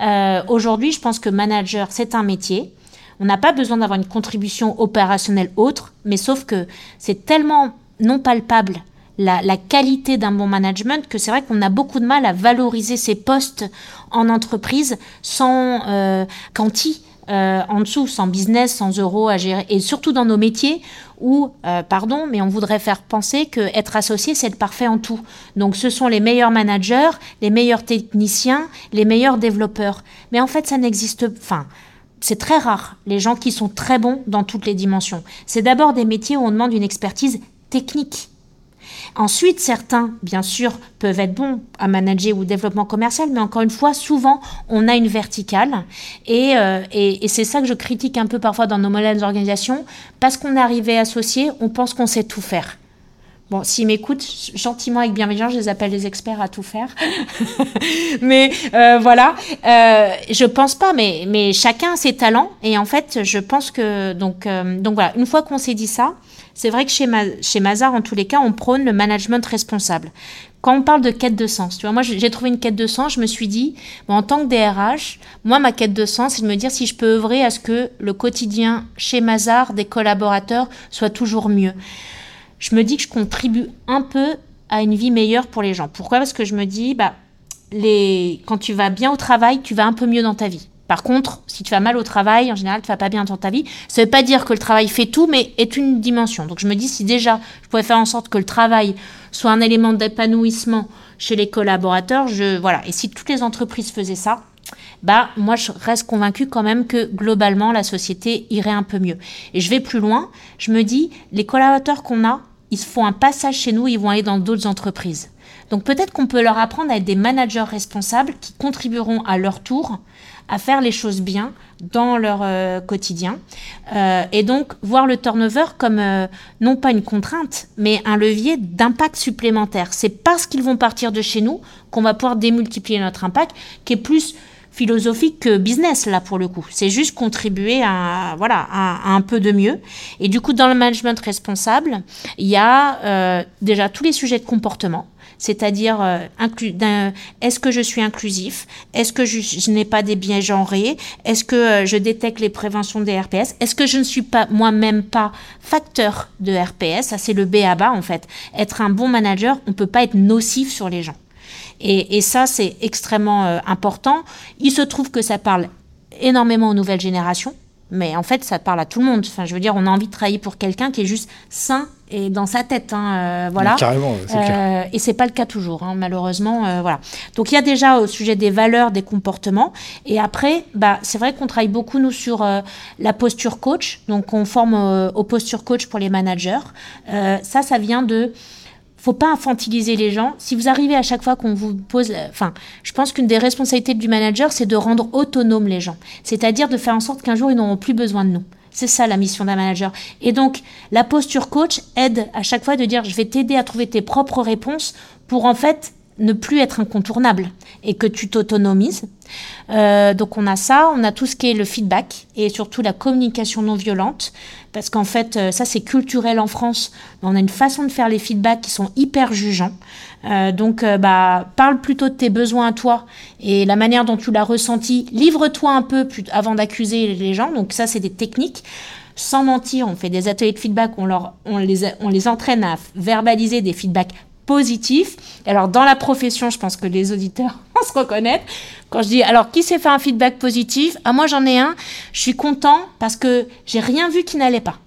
Euh, aujourd'hui, je pense que manager, c'est un métier. On n'a pas besoin d'avoir une contribution opérationnelle autre, mais sauf que c'est tellement non palpable la, qualité d'un bon management que c'est vrai qu'on a beaucoup de mal à valoriser ces postes en entreprise sans euh, quanti. Euh, en dessous, sans business, sans euros à gérer, et surtout dans nos métiers où, euh, pardon, mais on voudrait faire penser que être associé, c'est être parfait en tout. Donc ce sont les meilleurs managers, les meilleurs techniciens, les meilleurs développeurs. Mais en fait, ça n'existe, enfin, c'est très rare, les gens qui sont très bons dans toutes les dimensions. C'est d'abord des métiers où on demande une expertise technique. Ensuite, certains, bien sûr, peuvent être bons à manager ou développement commercial, mais encore une fois, souvent, on a une verticale. Euh, et, et, c'est ça que je critique un peu parfois dans nos modèles d'organisation. Parce qu'on est arrivé associé, on pense qu'on sait tout faire. Bon, s'ils m'écoutent gentiment avec bienveillance, je les appelle des experts à tout faire. mais euh, voilà, euh, je pense pas, mais, mais chacun a ses talents. Et en fait, je pense que. Donc, euh, donc voilà, une fois qu'on s'est dit ça, c'est vrai que chez, chez Mazar, en tous les cas, on prône le management responsable. Quand on parle de quête de sens, tu vois, moi j'ai trouvé une quête de sens, je me suis dit, en tant que DRH, moi ma quête de sens, c'est de me dire si je peux œuvrer à ce que le quotidien chez Mazar des collaborateurs soit toujours mieux. Je me dis que je contribue un peu à une vie meilleure pour les gens. Pourquoi? Parce que je me dis, bah, les... quand tu vas bien au travail, tu vas un peu mieux dans ta vie. Par contre, si tu vas mal au travail, en général, tu vas pas bien dans ta vie. Ça veut pas dire que le travail fait tout, mais est une dimension. Donc je me dis, si déjà je pouvais faire en sorte que le travail soit un élément d'épanouissement chez les collaborateurs, je voilà. Et si toutes les entreprises faisaient ça, bah moi je reste convaincue quand même que globalement la société irait un peu mieux. Et je vais plus loin. Je me dis, les collaborateurs qu'on a, ils font un passage chez nous, ils vont aller dans d'autres entreprises. Donc peut-être qu'on peut leur apprendre à être des managers responsables qui contribueront à leur tour à faire les choses bien dans leur euh, quotidien. Euh, et donc, voir le turnover comme euh, non pas une contrainte, mais un levier d'impact supplémentaire. C'est parce qu'ils vont partir de chez nous qu'on va pouvoir démultiplier notre impact, qui est plus philosophique que business là pour le coup. C'est juste contribuer à voilà à, un peu de mieux. Et du coup, dans le management responsable, il y a déjà tous les sujets de comportement c'est-à-dire euh, est-ce que je suis inclusif, est-ce que je, n'ai pas des biens genrés, est-ce que euh, je détecte les préventions des RPS, est-ce que je ne suis pas moi-même pas facteur de RPS, ça c'est le B à bas en fait. Être un bon manager, on ne peut pas être nocif sur les gens. Et, ça, c'est extrêmement euh, important. Il se trouve que ça parle énormément aux nouvelles générations. Mais en fait, ça parle à tout le monde. Enfin, je veux dire, on a envie de travailler pour quelqu'un qui est juste sain et dans sa tête. Hein, euh, voilà. carrément, c'est euh, Et c'est pas le cas toujours, hein, malheureusement. Euh, voilà. Donc il y a déjà au sujet des valeurs, des comportements. Et après, bah, c'est vrai qu'on travaille beaucoup, nous, sur la posture coach. Donc on forme au posture coach pour les managers. ça, ça vient de faut pas infantiliser les gens. Si vous arrivez à chaque fois qu'on vous pose, enfin, je pense qu'une des responsabilités du manager, c'est de rendre autonomes les gens. C'est-à-dire de faire en sorte qu'un jour, ils n'auront plus besoin de nous. C'est ça la mission d'un manager. Et donc, la posture coach aide à chaque fois de dire, je vais t'aider à trouver tes propres réponses pour en fait ne plus être incontournable et que tu t'autonomises. Euh, donc on a ça, on a tout ce qui est le feedback et surtout la communication non violente, parce qu'en fait euh, ça c'est culturel en France. On a une façon de faire les feedbacks qui sont hyper jugeants. Euh, donc bah parle plutôt de tes besoins à toi et la manière dont tu l'as ressenti. Livre-toi un peu avant d'accuser les gens. Donc ça c'est des techniques sans mentir, on fait des ateliers de feedback, on, les entraîne à verbaliser des feedbacks positif. Alors, dans la profession, je pense que les auditeurs vont se reconnaître. Quand je dis, alors, qui s'est fait un feedback positif? Ah, moi, j'en ai un. Je suis content parce que j'ai rien vu qui n'allait pas.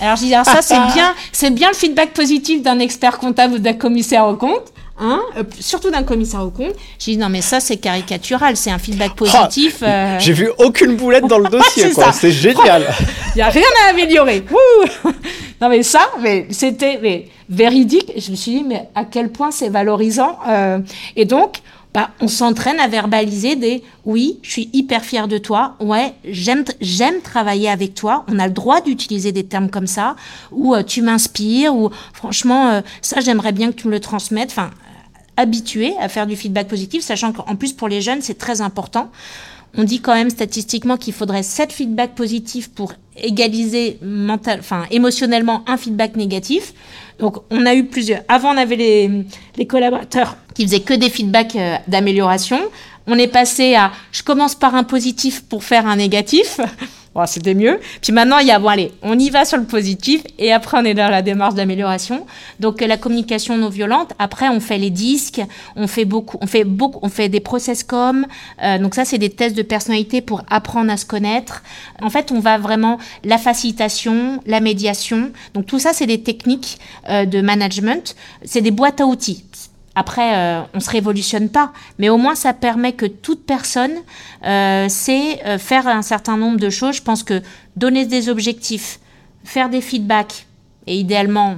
Alors, je dis, alors ça, c'est bien, c'est bien le feedback positif d'un expert comptable ou d'un commissaire au compte. Hein, euh, surtout d'un commissaire au compte. J'ai dit non mais ça c'est caricatural, c'est un feedback positif. Oh, euh. J'ai vu aucune boulette dans le dossier, quoi. C'est génial. Il n'y a rien à améliorer. non mais ça, mais c'était mais véridique. Je me suis dit mais à quel point c'est valorisant. Euh. et donc bah, on s'entraîne à verbaliser des oui, je suis hyper fier de toi, ouais, j'aime j'aime travailler avec toi. On a le droit d'utiliser des termes comme ça, ou tu m'inspires, ou franchement ça j'aimerais bien que tu me le transmettes. Enfin, habitués à faire du feedback positif, sachant qu'en plus pour les jeunes, c'est très important. On dit quand même statistiquement qu'il faudrait 7 feedbacks positifs pour égaliser mental, enfin, émotionnellement un feedback négatif. Donc on a eu plusieurs. Avant, on avait les, les collaborateurs qui faisaient que des feedbacks euh, d'amélioration. On est passé à je commence par un positif pour faire un négatif. Bon, c'était mieux. Puis maintenant, il y a, bon, allez, on y va sur le positif et après, on est dans la démarche d'amélioration. Donc, la communication non violente. Après, on fait les disques, on fait beaucoup, on fait beaucoup, on fait des process com. Euh, donc, ça, c'est des tests de personnalité pour apprendre à se connaître. En fait, on va vraiment la facilitation, la médiation. Donc, tout ça, c'est des techniques euh, de management. C'est des boîtes à outils. Après, euh, on ne se révolutionne pas, mais au moins ça permet que toute personne euh, sait euh, faire un certain nombre de choses. Je pense que donner des objectifs, faire des feedbacks et idéalement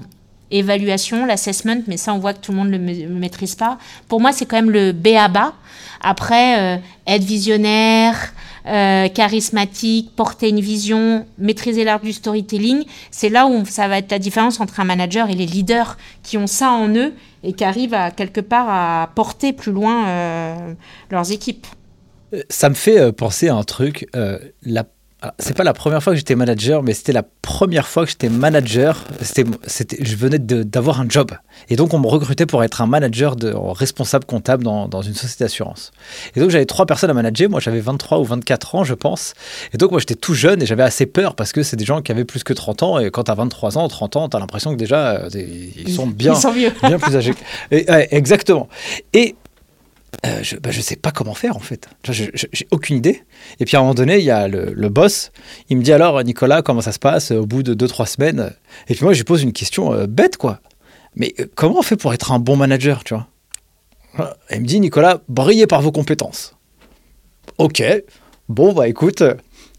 évaluation, l'assessment, mais ça on voit que tout le monde ne le, maîtrise pas. Pour moi, c'est quand même le B à bas. Après, être visionnaire, charismatique, porter une vision, maîtriser l'art du storytelling, c'est là où ça va être la différence entre un manager et les leaders qui ont ça en eux et qui arrivent à quelque part à porter plus loin euh, leurs équipes. Euh, ça me fait euh, penser à un truc. la c'est pas la première fois que j'étais manager, mais c'était la première fois que j'étais manager. C'était, je venais d'avoir un job. Et donc, on me recrutait pour être un manager de, responsable comptable dans, dans une société d'assurance. Et donc, j'avais trois personnes à manager. Moi, j'avais 23 ou 24 ans, je pense. Et donc, moi, j'étais tout jeune et j'avais assez peur parce que c'est des gens qui avaient plus que 30 ans. Et quand tu as 23 ans, 30 ans, tu as l'impression que déjà, ils sont bien, bien plus âgés. Et, exactement. Et euh, je, bah, je sais pas comment faire en fait. J'ai aucune idée. Et puis à un moment donné, il y a le, boss. Il me dit alors, Nicolas, comment ça se passe au bout de 2-3 semaines? Et puis moi, je lui pose une question euh, bête quoi. Mais euh, comment on fait pour être un bon manager, tu vois? Il me dit, Nicolas, brillez par vos compétences. Ok. Bon, bah écoute,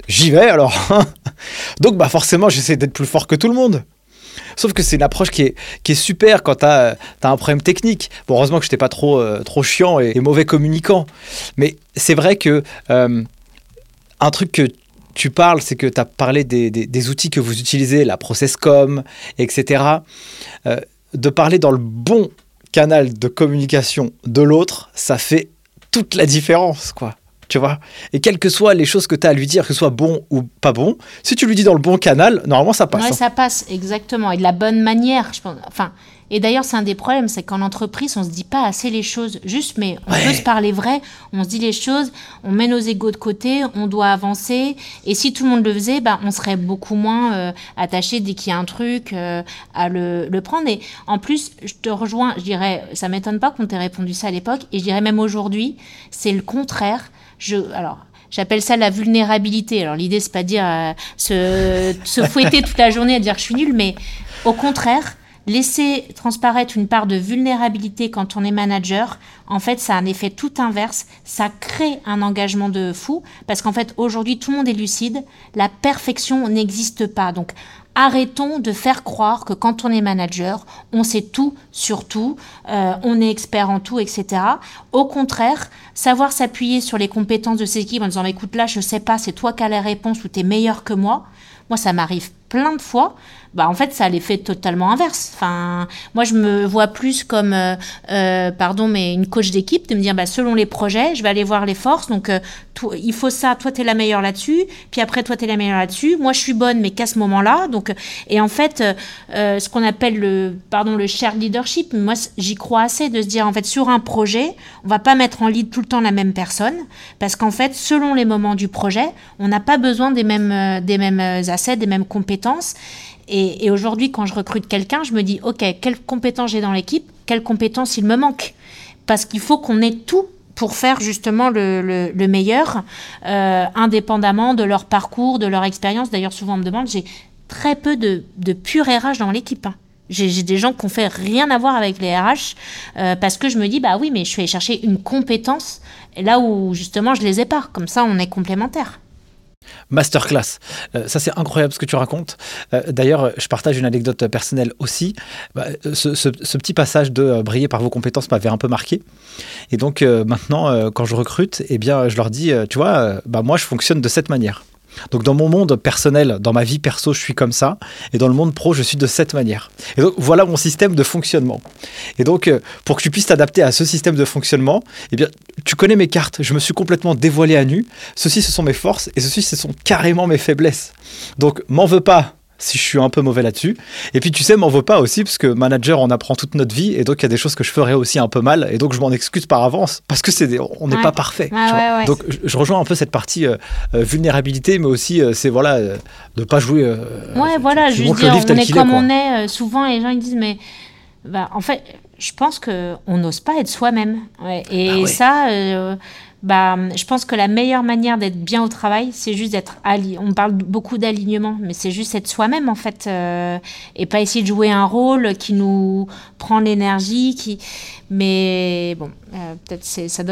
j'y vais alors. Donc bah forcément, j'essaie d'être plus fort que tout le monde. Sauf que c'est une approche qui est, qui est super quand tu as, un problème technique. Bon, heureusement que je n'étais pas trop, euh, trop chiant et, mauvais communicant. Mais c'est vrai que euh, un truc que tu parles, c'est que tu as parlé des, des, outils que vous utilisez, la ProcessCom, etc. Euh, de parler dans le bon canal de communication de l'autre, ça fait toute la différence, quoi tu vois. Et quelles que soient les choses que tu as à lui dire, que ce soit bon ou pas bon, si tu lui dis dans le bon canal, normalement ça passe. Oui, hein. ça passe, exactement. Et de la bonne manière, je pense. Enfin, et d'ailleurs, c'est un des problèmes, c'est qu'en entreprise, on se dit pas assez les choses. Juste, mais on peut se parler vrai, on se dit les choses, on met nos égaux de côté, on doit avancer. Et si tout le monde le faisait, bah, on serait beaucoup moins euh, attaché dès qu'il y a un truc euh, à le, le, prendre. Et en plus, je te rejoins, je dirais, ça m'étonne pas qu'on t'ait répondu ça à l'époque. Et je dirais même aujourd'hui, c'est le contraire je, alors, J'appelle ça la vulnérabilité. Alors l'idée c'est pas de dire euh, se, se, fouetter toute la journée à dire je suis nul, mais au contraire, laisser transparaître une part de vulnérabilité quand on est manager, en fait, ça a un effet tout inverse. Ça crée un engagement de fou parce qu'en fait, aujourd'hui, tout le monde est lucide. La perfection n'existe pas. Donc, arrêtons de faire croire que quand on est manager, on sait tout sur tout, euh, on est expert en tout, etc. Au contraire, savoir s'appuyer sur les compétences de ses équipes en disant écoute là, je sais pas, c'est toi qui as la réponse ou tu es meilleur que moi. Moi, ça m'arrive plein de fois bah, en fait, ça a l'effet totalement inverse. Enfin, moi, je me vois plus comme, euh, euh, pardon, mais une coach d'équipe, de me dire, bah, selon les projets, je vais aller voir les forces. Donc, euh, il faut ça, toi, tu es la meilleure là-dessus. Puis après, toi, tu es la meilleure là-dessus. Moi, je suis bonne, mais qu'à ce moment-là. Donc, et en fait, ce qu'on appelle le, pardon, le shared leadership, moi, j'y crois assez de se dire, en fait, sur un projet, on va pas mettre en lead tout le temps la même personne. Parce qu'en fait, selon les moments du projet, on n'a pas besoin des mêmes, des mêmes assets, des mêmes compétences. Et, aujourd'hui, quand je recrute quelqu'un, je me dis, OK, quelles compétences j'ai dans l'équipe quelles compétences il me manque. Parce qu'il faut qu'on ait tout pour faire justement le, le, meilleur, euh, indépendamment de leur parcours, de leur expérience. D'ailleurs, souvent on me demande, j'ai très peu de, pur RH dans l'équipe. Hein. J'ai des gens qui ont fait rien à voir avec les RH euh, parce que je me dis bah oui mais je allée chercher une compétence là où justement je les ai pas comme ça on est complémentaires. Masterclass. Euh, ça, c'est incroyable ce que tu racontes. Euh, d'ailleurs, je partage une anecdote personnelle aussi. Bah, ce, petit passage de briller par vos compétences m'avait un peu marqué. Et donc, maintenant, quand je recrute, eh bien, je leur dis, tu vois, bah, moi, je fonctionne de cette manière. Donc dans mon monde personnel, dans ma vie perso, je suis comme ça, et dans le monde pro, je suis de cette manière. Et donc voilà mon système de fonctionnement. Et donc euh, pour que tu puisses t'adapter à ce système de fonctionnement, eh bien tu connais mes cartes, je me suis complètement dévoilé à nu. Ceci ce sont mes forces et ceci ce sont carrément mes faiblesses. Donc m'en veux pas si je suis un peu mauvais là-dessus. Et puis tu sais, m'en veux pas aussi, parce que manager, on apprend toute notre vie, et donc il y a des choses que je ferais aussi un peu mal, et donc je m'en excuse par avance, parce que c'est on n'est pas parfait. donc je, rejoins un peu cette partie euh, euh, vulnérabilité, mais aussi euh, c'est voilà de pas jouer. ouais, voilà, je veux dire, on est comme on est. souvent, les gens ils disent mais bah, en fait, je pense que on n'ose pas être soi-même. Et bah ça bah, je pense que la meilleure manière d'être bien au travail, c'est juste d'être aligné. On parle beaucoup d'alignement, mais c'est juste être soi-même en fait, euh, et pas essayer de jouer un rôle qui nous prend l'énergie. Mais bon, euh, peut-être ça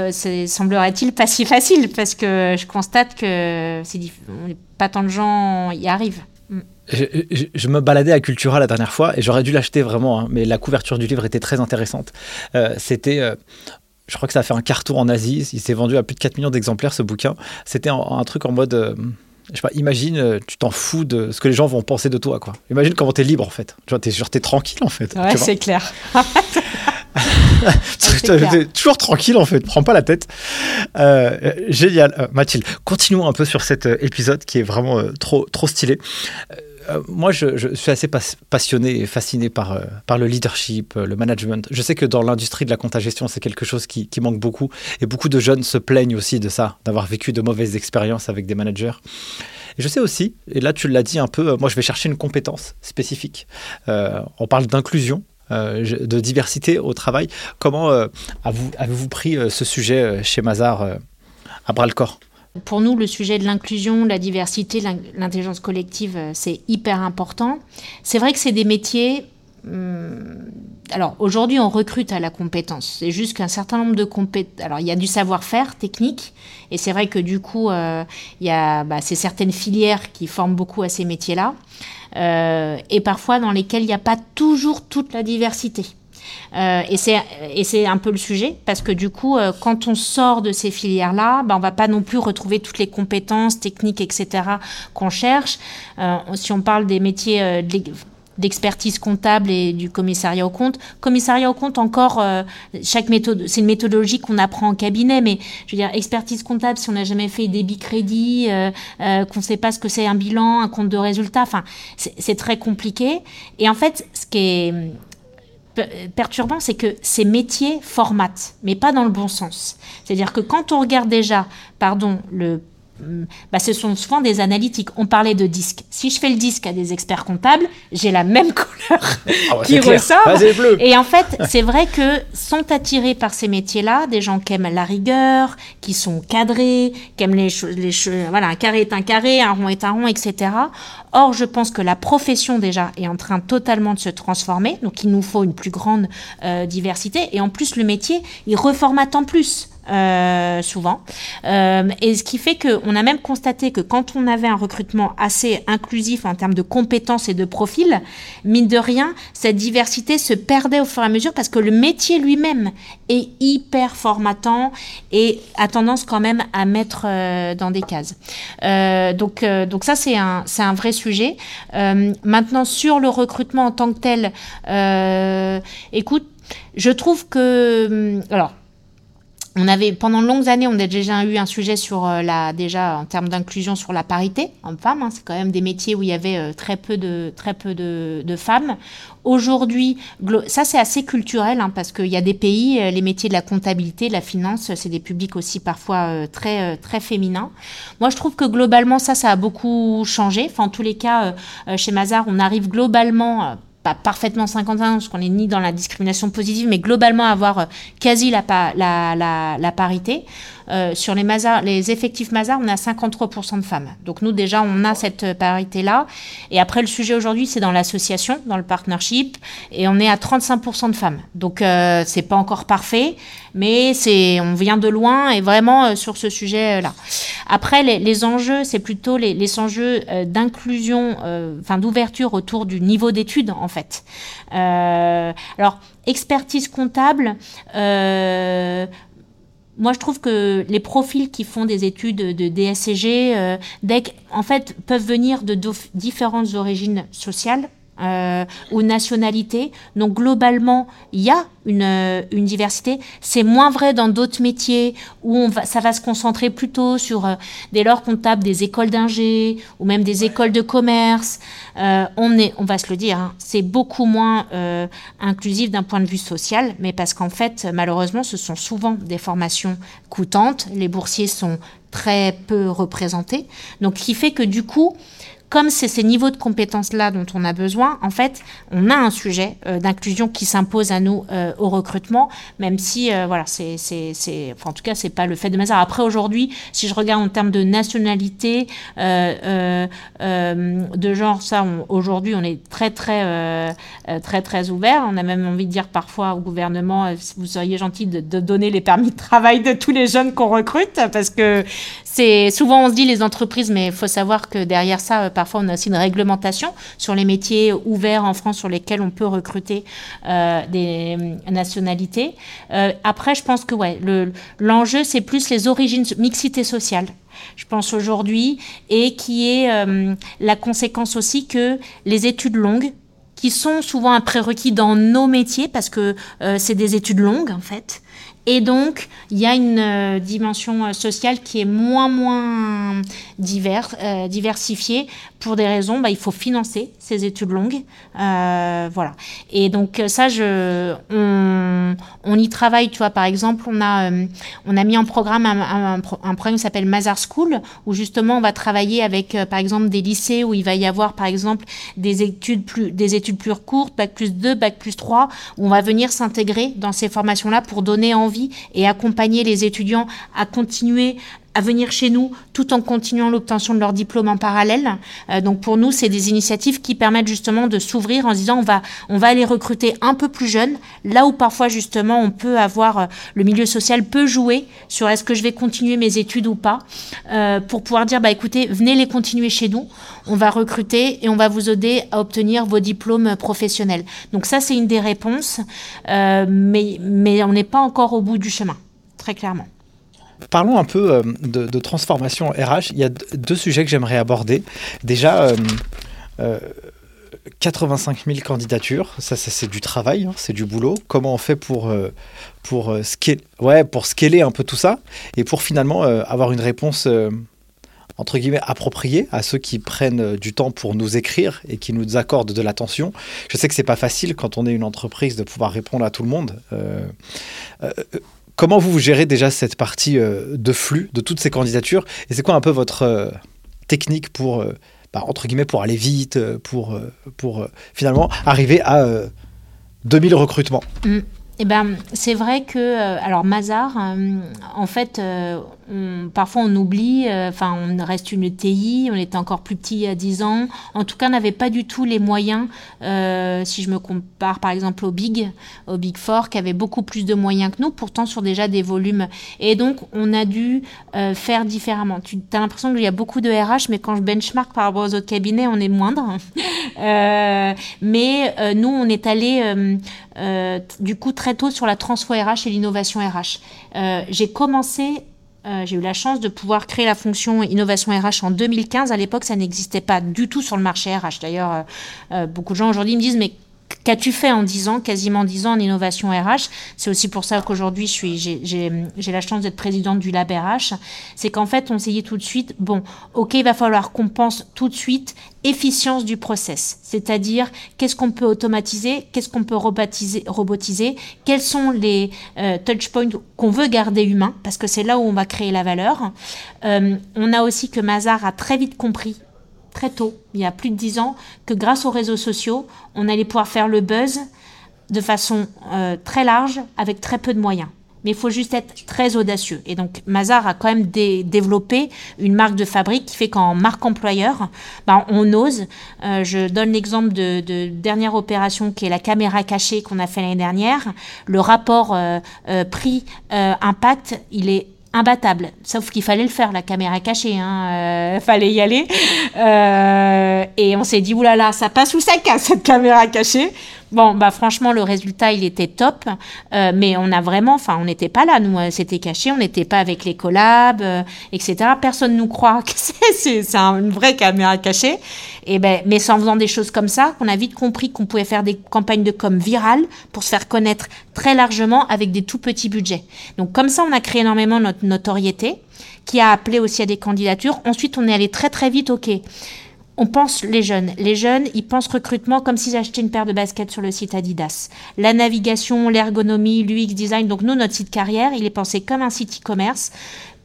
semblerait-il pas si facile parce que je constate que c'est pas tant de gens y arrivent. Je, me baladais à Cultura la dernière fois et j'aurais dû l'acheter vraiment, hein, mais la couverture du livre était très intéressante. Euh, c'était je crois que ça a fait un carton en Asie. Il s'est vendu à plus de 4 millions d'exemplaires, ce bouquin. C'était un, truc en mode. Euh, je sais pas, imagine, euh, tu t'en fous de ce que les gens vont penser de toi, quoi. Imagine comment t'es libre, en fait. Genre, t'es, genre, tranquille, en fait. Ouais, c'est clair. toujours tranquille, en fait. Prends pas la tête. Euh, génial. Mathilde, continuons un peu sur cet épisode qui est vraiment trop, trop stylé. Euh, moi, je, suis assez passionné et fasciné par, euh, par le leadership, euh, le management. Je sais que dans l'industrie de la compta-gestion, c'est quelque chose qui, manque beaucoup. Et beaucoup de jeunes se plaignent aussi de ça, d'avoir vécu de mauvaises expériences avec des managers. Et je sais aussi, et là tu l'as dit un peu, moi je vais chercher une compétence spécifique. on parle d'inclusion, de diversité au travail. Comment avez-vous pris ce sujet chez Mazar à bras le corps? Pour nous, le sujet de l'inclusion, la diversité, l'intelligence collective, euh, c'est hyper important. C'est vrai que c'est des métiers... Hum, alors aujourd'hui, on recrute à la compétence. C'est juste qu'un certain nombre de compétences... Alors il y a du savoir-faire technique, et c'est vrai que du coup, euh, il y a bah, c'est certaines filières qui forment beaucoup à ces métiers-là, euh, et parfois dans lesquelles il n'y a pas toujours toute la diversité. Euh, et c'est un peu le sujet, parce que du coup, euh, quand on sort de ces filières-là, ben, on va pas non plus retrouver toutes les compétences techniques, etc., qu'on cherche. Euh, si on parle des métiers d'expertise comptable et du commissariat au compte. Commissariat au compte, encore, c'est une méthodologie qu'on apprend en cabinet, mais je veux dire, expertise comptable, si on n'a jamais fait débit crédit, qu'on ne sait pas ce que c'est un bilan, un compte de résultat, c'est très compliqué. Et en fait, ce qui est perturbant, c'est que ces métiers formatent, mais pas dans le bon sens. C'est-à-dire que quand on regarde déjà, pardon, le. Bah, ce sont souvent des analytiques. On parlait de disques. Si je fais le disque à des experts comptables, j'ai la même couleur ah qui ressort. Et en fait, c'est vrai que sont attirés par ces métiers-là des gens qui aiment la rigueur, qui sont cadrés, qui aiment les choses. Les voilà, un carré est un carré, un rond est un rond, etc. Or, je pense que la profession déjà est en train totalement de se transformer. Donc, il nous faut une plus grande euh, diversité. Et en plus, le métier, il reformate en plus. Euh, souvent. Euh, et ce qui fait qu'on a même constaté que quand on avait un recrutement assez inclusif en termes de compétences et de profils, mine de rien, cette diversité se perdait au fur et à mesure parce que le métier lui-même est hyper formatant et a tendance quand même à mettre euh, dans des cases. donc, donc ça, c'est un, c'est un vrai sujet. maintenant, sur le recrutement en tant que tel, écoute, je trouve que... Alors, on avait pendant de longues années, on a déjà eu un sujet sur euh, la déjà en termes d'inclusion sur la parité homme-femme. Hein. c'est quand même des métiers où il y avait euh, très peu de très peu de, femmes. Aujourd'hui, ça c'est assez culturel hein, parce qu'il y a des pays, euh, les métiers de la comptabilité, de la finance, c'est des publics aussi parfois très très féminins. Moi, je trouve que globalement ça, ça a beaucoup changé. Enfin, en tous les cas, chez Mazar, on arrive globalement pas parfaitement 50 ans, parce qu'on est ni dans la discrimination positive, mais globalement avoir euh, quasi la, parité. Euh, sur les, Mazars, les effectifs Mazars, on a 53% de femmes. Donc nous, déjà, on a cette parité-là. Et après, le sujet aujourd'hui, c'est dans l'association, dans le partnership, et on est à 35% de femmes. Donc, euh, c'est pas encore parfait, mais on vient de loin, et vraiment euh, sur ce sujet-là. Après, les, enjeux, c'est plutôt les, les enjeux d'inclusion, enfin d'ouverture autour du niveau d'études, en fait. alors, expertise comptable, euh, moi, je trouve que les profils qui font des études de DSCG, euh, en fait, peuvent venir de différentes origines sociales euh, ou nationalités. Donc, globalement, il y a une, euh, une diversité. C'est moins vrai dans d'autres métiers où on va, ça va se concentrer plutôt sur euh, des leurs comptables des écoles d'ingé ou même des écoles de commerce. Euh, on, est, on va se le dire, hein, c'est beaucoup moins euh, inclusif d'un point de vue social, mais parce qu'en fait, malheureusement, ce sont souvent des formations coûtantes. Les boursiers sont très peu représentés. Donc, ce qui fait que du coup, comme c'est ces niveaux de compétences-là dont on a besoin, en fait, on a un sujet euh, d'inclusion qui s'impose à nous euh, au recrutement, même si, euh, voilà, c'est, enfin, en tout cas, c'est pas le fait de hasard. Après, aujourd'hui, si je regarde en termes de nationalité, de genre, ça, aujourd'hui, on est très, très, très, très ouvert. On a même envie de dire parfois au gouvernement, vous seriez gentil de donner les permis de travail de tous les jeunes qu'on recrute, parce que c'est souvent on se dit les entreprises, mais il faut savoir que derrière ça, parfois on a aussi une réglementation sur les métiers ouverts en France sur lesquels on peut recruter euh, des euh, nationalités. Euh, après, je pense que ouais, l'enjeu c'est plus les origines, mixité sociale je pense aujourd'hui, et qui est la conséquence aussi que les études longues, qui sont souvent un prérequis dans nos métiers, parce que c'est des études longues en fait, et donc, il y a une euh, dimension euh, sociale qui est moins, moins euh, diversifiée pour des raisons, bah, il faut financer ces études longues. voilà. Et donc, ça, je, on, on, y travaille, tu vois, par exemple, on a, on a mis en programme un, un, programme qui s'appelle Mazar School, où justement, on va travailler avec, par exemple, des lycées où il va y avoir, par exemple, des études plus, des études plus courtes, Bac plus 2, Bac plus 3, où on va venir s'intégrer dans ces formations-là pour donner envie et accompagner les étudiants à continuer à venir chez nous tout en continuant l'obtention de leur diplôme en parallèle. Euh, donc pour nous, c'est des initiatives qui permettent justement de s'ouvrir en disant on va, on va aller recruter un peu plus jeunes, là où parfois justement on peut avoir, euh, le milieu social peut jouer sur est-ce que je vais continuer mes études ou pas, euh, pour pouvoir dire bah écoutez, venez les continuer chez nous, on va recruter et on va vous aider à obtenir vos diplômes professionnels. Donc ça c'est une des réponses, mais, mais on n'est pas encore au bout du chemin, très clairement. Parlons un peu euh, de, transformation RH. Il y a deux sujets que j'aimerais aborder. Déjà, 85 euh, 000 euh, candidatures, ça, c'est du travail, hein, c'est du boulot. Comment on fait pour, pour, scaler, ouais, pour scaler un peu tout ça et pour finalement avoir une réponse entre guillemets appropriée à ceux qui prennent du temps pour nous écrire et qui nous accordent de l'attention. Je sais que c'est pas facile quand on est une entreprise de pouvoir répondre à tout le monde. Comment vous gérez déjà cette partie euh, de flux de toutes ces candidatures Et c'est quoi un peu votre euh, technique pour, euh, bah, entre guillemets, pour aller vite, pour, pour finalement arriver à 2000 recrutements? Mm. Eh ben, c'est vrai que, alors Mazar, en fait, euh, parfois on oublie, enfin, on reste une TI, on était encore plus petit il y a 10 ans. En tout cas, on n'avait pas du tout les moyens, si je me compare par exemple au Big, au Big Four, qui avait beaucoup plus de moyens que nous, pourtant sur déjà des volumes. Et donc, on a dû faire différemment. Tu as l'impression qu'il y a beaucoup de RH, mais quand je benchmark par rapport aux autres cabinets, on est moindre. mais nous, on est allé euh, du coup très tôt sur la transfo RH et l'innovation RH. Euh, j'ai commencé euh, j'ai eu la chance de pouvoir créer la fonction innovation RH en 2015. À l'époque, ça n'existait pas du tout sur le marché RH. D'ailleurs, beaucoup de gens aujourd'hui me disent mais Qu'as-tu fait en 10 ans, quasiment 10 ans en innovation RH C'est aussi pour ça qu'aujourd'hui, j'ai la chance d'être présidente du Lab RH. C'est qu'en fait, on s'est dit tout de suite, bon, ok, il va falloir qu'on pense tout de suite efficience du process, c'est-à-dire qu'est-ce qu'on peut automatiser, qu'est-ce qu'on peut robotiser, quels sont les euh, touch points qu'on veut garder humains, parce que c'est là où on va créer la valeur. Euh, on a aussi que Mazar a très vite compris très tôt, il y a plus de dix ans, que grâce aux réseaux sociaux, on allait pouvoir faire le buzz de façon euh, très large avec très peu de moyens mais il faut juste être très audacieux. Et donc, Mazar a quand même développé une marque de fabrique qui fait qu'en marque employeur, ben, on ose. Euh, je donne l'exemple de, dernière opération qui est la caméra cachée qu'on a fait l'année dernière. Le rapport euh, prix-impact, il est imbattable. Sauf qu'il fallait le faire, la caméra cachée. Hein, fallait y aller. et on s'est dit, oulala, ça passe ou ça casse cette caméra cachée? Bon, bah franchement, le résultat, il était top, euh, mais on a vraiment, enfin, on n'était pas là, nous, euh, c'était caché, on n'était pas avec les collabs, euh, etc. Personne nous croit que c'est une vraie caméra cachée. Et ben, mais c'est en faisant des choses comme ça qu'on a vite compris qu'on pouvait faire des campagnes de com virales pour se faire connaître très largement avec des tout petits budgets. Donc comme ça, on a créé énormément notre notoriété, qui a appelé aussi à des candidatures. Ensuite, on est allé très très vite, ok on pense les jeunes. Les jeunes, ils pensent recrutement comme s'ils achetaient une paire de baskets sur le site Adidas. La navigation, l'ergonomie, l'UX design. Donc nous, notre site carrière, il est pensé comme un site e-commerce.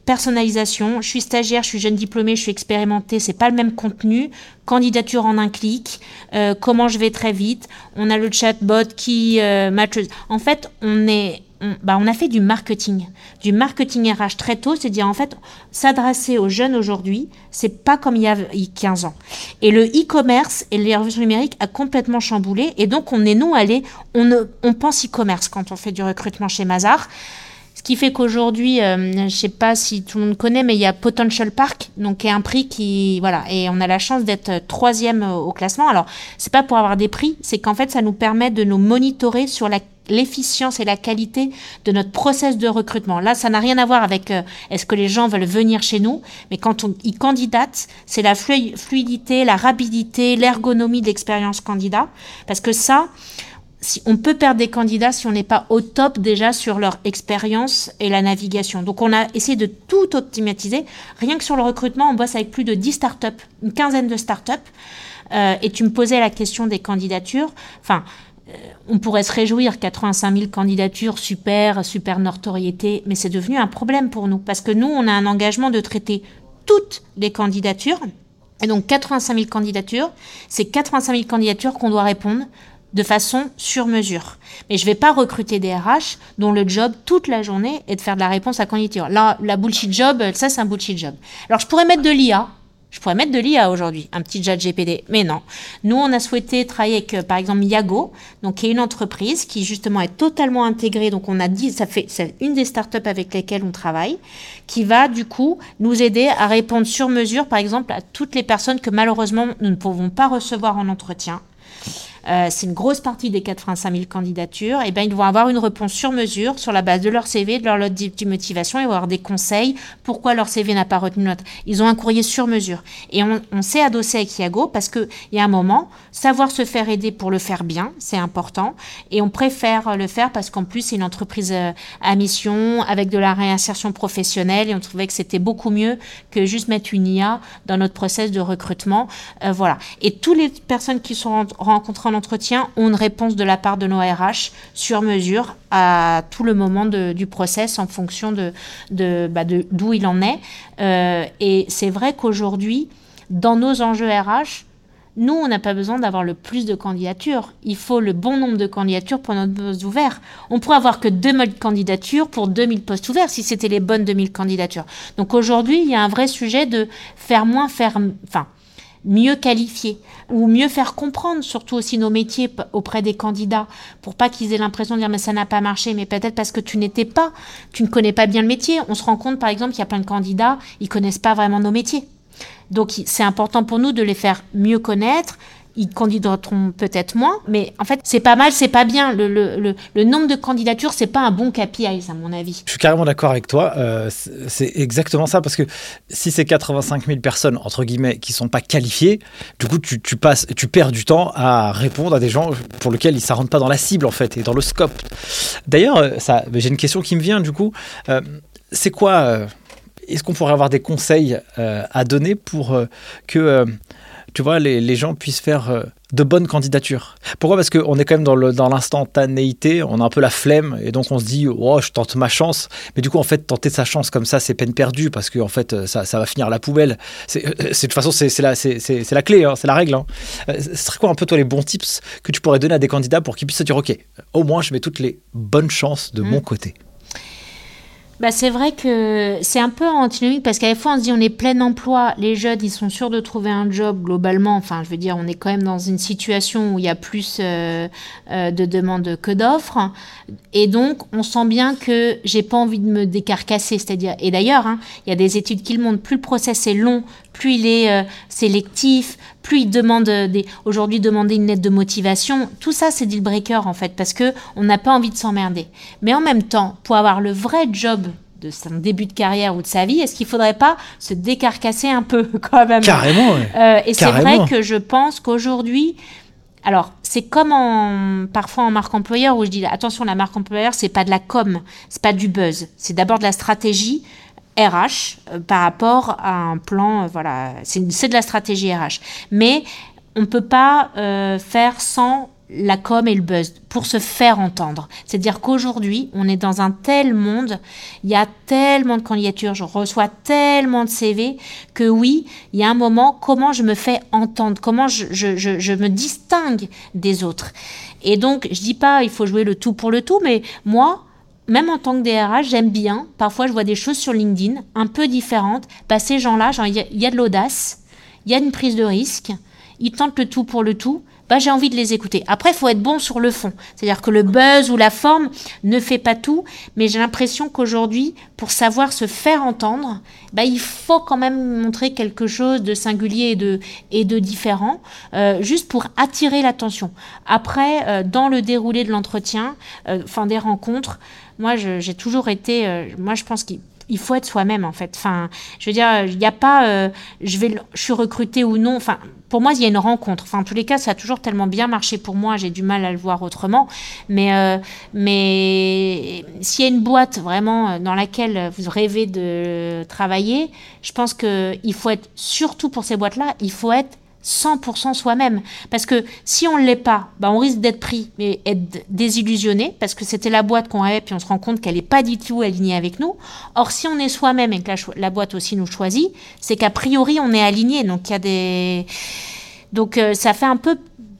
Personnalisation, je suis stagiaire, je suis jeune diplômé, je suis expérimenté, c'est pas le même contenu. Candidature en un clic, euh, comment je vais très vite. On a le chatbot qui euh. En fait, on est on, bah, on a fait du marketing, du marketing RH très tôt, c'est-à-dire en fait s'adresser aux jeunes aujourd'hui, c'est pas comme il y a 15 ans. Et le e-commerce et les revues numériques a complètement chamboulé et donc on est nous allés, on, pense e-commerce quand on fait du recrutement chez Mazar. Ce qui fait qu'aujourd'hui, euh, je ne sais pas si tout le monde connaît, mais il y a Potential Park, donc qui est un prix qui, voilà, et on a la chance d'être troisième au classement. Alors, c'est pas pour avoir des prix, c'est qu'en fait, ça nous permet de nous monitorer sur la l'efficience et la qualité de notre process de recrutement. Là, ça n'a rien à voir avec euh, est-ce que les gens veulent venir chez nous, mais quand on, ils candidatent, c'est la fluidité, la rapidité, l'ergonomie de l'expérience candidat, parce que ça, si on peut perdre des candidats si on n'est pas au top déjà sur leur expérience et la navigation. Donc on a essayé de tout optimiser. Rien que sur le recrutement, on bosse avec plus de 10 startups, une quinzaine de startups. Euh, et tu me posais la question des candidatures. Enfin, on pourrait se réjouir, 85 000 candidatures, super, super notoriété, mais c'est devenu un problème pour nous parce que nous, on a un engagement de traiter toutes les candidatures. Et donc 85 000 candidatures, c'est 85 000 candidatures qu'on doit répondre de façon sur mesure. Mais je ne vais pas recruter des RH dont le job toute la journée est de faire de la réponse à candidature. Là, la bullshit job, ça c'est un bullshit job. Alors je pourrais mettre de l'IA, je pourrais mettre de l'IA aujourd'hui, un petit chat GPD, mais non. Nous, on a souhaité travailler avec, euh, par exemple, Yago, donc qui est une entreprise qui justement est totalement intégrée. Donc, on a dit, ça fait, c'est une des startups avec lesquelles on travaille, qui va du coup nous aider à répondre sur mesure, par exemple, à toutes les personnes que malheureusement nous ne pouvons pas recevoir en entretien. Euh, c'est une grosse partie des 85 000 candidatures, et eh bien ils vont avoir une réponse sur mesure sur la base de leur CV, de leur note de motivation, ils vont avoir des conseils, pourquoi leur CV n'a pas retenu note. Ils ont un courrier sur mesure. Et on, on s'est adossé avec Iago parce qu'il y a un moment, savoir se faire aider pour le faire bien, c'est important, et on préfère le faire parce qu'en plus c'est une entreprise euh, à mission, avec de la réinsertion professionnelle, et on trouvait que c'était beaucoup mieux que juste mettre une IA dans notre process de recrutement. Euh, voilà. Et toutes les personnes qui sont rencontrées entretien ont une réponse de la part de nos RH sur mesure à tout le moment du process en fonction de, de, bah, d'où il en est. Euh, et c'est vrai qu'aujourd'hui, dans nos enjeux RH, nous, on n'a pas besoin d'avoir le plus de candidatures. Il faut le bon nombre de candidatures pour notre poste ouvert. On pourrait avoir que 2000 candidatures pour 2000 postes ouverts si c'était les bonnes 2000 candidatures. Donc aujourd'hui, il y a un vrai sujet de faire moins, faire, enfin, mieux qualifier ou mieux faire comprendre surtout aussi nos métiers auprès des candidats pour pas qu'ils aient l'impression de dire mais ça n'a pas marché mais peut-être parce que tu n'étais pas tu ne connais pas bien le métier. On se rend compte par exemple qu'il y a plein de candidats ils connaissent pas vraiment nos métiers. Donc c'est important pour nous de les faire mieux connaître ils candidateront peut-être moins, mais en fait, c'est pas mal, c'est pas bien. Le, nombre de candidatures, c'est pas un bon KPI, à mon avis. Je suis carrément d'accord avec toi. Euh, c'est exactement ça, parce que si c'est 85 000 personnes, entre guillemets, qui sont pas qualifiées, du coup, tu, tu, passes, tu perds du temps à répondre à des gens pour lesquels ne rentrent pas dans la cible, en fait, et dans le scope. D'ailleurs, euh, ça, j'ai une question qui me vient, du coup. Euh, c'est quoi Est-ce qu'on pourrait avoir des conseils à donner pour que tu vois, les, les gens puissent faire euh, de bonnes candidatures. Pourquoi? Parce qu'on est quand même dans le- dans l'instantanéité, on a un peu la flemme, et donc on se dit, oh, je tente ma chance. Mais du coup, en fait, tenter sa chance comme ça, c'est peine perdue, parce que en fait, euh, ça, ça va finir à la poubelle. C'est, euh, c'est- de toute façon, c'est c'est la, c'est- c'est- c'est la clé, hein, c'est la règle. hein. Ce serait quoi un peu, toi, les bons tips que tu pourrais donner à des candidats pour qu'ils puissent se dire, ok, au moins, je mets toutes les bonnes chances de mon côté? Bah, c'est vrai que c'est un peu antinomique parce qu'à la fois on se dit on est plein emploi, les jeunes ils sont sûrs de trouver un job globalement. Enfin, je veux dire, on est quand même dans une situation où il y a plus euh, euh, de demandes que d'offres. Et donc, on sent bien que j'ai pas envie de me décarcasser. C'est-à-dire, et d'ailleurs, hein, il y a des études qui le montrent, plus le process est long, plus il est euh, sélectif, plus il demande euh, des. Aujourd'hui, demander une lettre de motivation, tout ça, c'est deal breaker en fait, parce que on n'a pas envie de s'emmerder. Mais en même temps, pour avoir le vrai job de son début de carrière ou de sa vie, est-ce qu'il faudrait pas se décarcasser un peu quand même? Carrément, ouais. euh, et c'est vrai que je pense qu'aujourd'hui, alors c'est comme en, parfois en marque employeur où je dis attention, la marque employeur, c'est pas de la com, c'est pas du buzz, c'est d'abord de la stratégie. RH euh, par rapport à un plan, euh, voilà, c'est de la stratégie RH. Mais on ne peut pas euh, faire sans la com et le buzz pour se faire entendre. C'est-à-dire qu'aujourd'hui, on est dans un tel monde, il y a tellement de candidatures, je reçois tellement de CV que oui, il y a un moment, comment je me fais entendre, comment je, je, je, je me distingue des autres. Et donc, je dis pas, il faut jouer le tout pour le tout, mais moi, même en tant que DRH, j'aime bien. Parfois, je vois des choses sur LinkedIn un peu différentes. Bah, ces gens-là, il y a de l'audace, il y a une prise de risque, ils tentent le tout pour le tout. Bah, j'ai envie de les écouter. Après, il faut être bon sur le fond. C'est-à-dire que le buzz ou la forme ne fait pas tout, mais j'ai l'impression qu'aujourd'hui, pour savoir se faire entendre, bah, il faut quand même montrer quelque chose de singulier et de, et de différent, euh, juste pour attirer l'attention. Après, euh, dans le déroulé de l'entretien, euh, enfin des rencontres, moi, j'ai toujours été, euh, moi, je pense qu'il il faut être soi-même en fait. Enfin, je veux dire, il n'y a pas, euh, je vais, je suis recrutée ou non. Enfin, pour moi, il y a une rencontre. Enfin, en tous les cas, ça a toujours tellement bien marché pour moi. J'ai du mal à le voir autrement. Mais, euh, mais s'il y a une boîte vraiment dans laquelle vous rêvez de travailler, je pense que il faut être surtout pour ces boîtes-là, il faut être 100% soi-même. Parce que si on ne l'est pas, bah on risque d'être pris et être désillusionné parce que c'était la boîte qu'on rêvait puis on se rend compte qu'elle n'est pas du tout alignée avec nous. Or, si on est soi-même et que la, boîte aussi nous choisit, c'est qu'a priori on est aligné. Donc, il y a des. Donc, euh, ça fait un peu,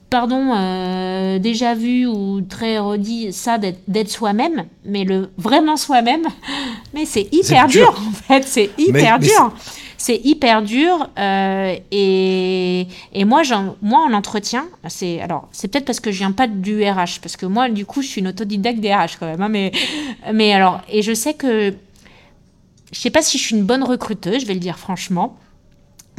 pardon, euh, déjà vu ou très redit ça d'être soi-même, mais le vraiment soi-même, mais c'est hyper dur. dur. en fait, c'est hyper mais dur. C'est hyper dur euh, et, et moi, j'en- moi en entretien, c'est alors c'est peut-être parce que je viens pas du RH parce que moi du coup je suis une autodidacte des RH quand même, hein, mais mais alors et je sais que je sais pas si je suis une bonne recruteuse, je vais le dire franchement.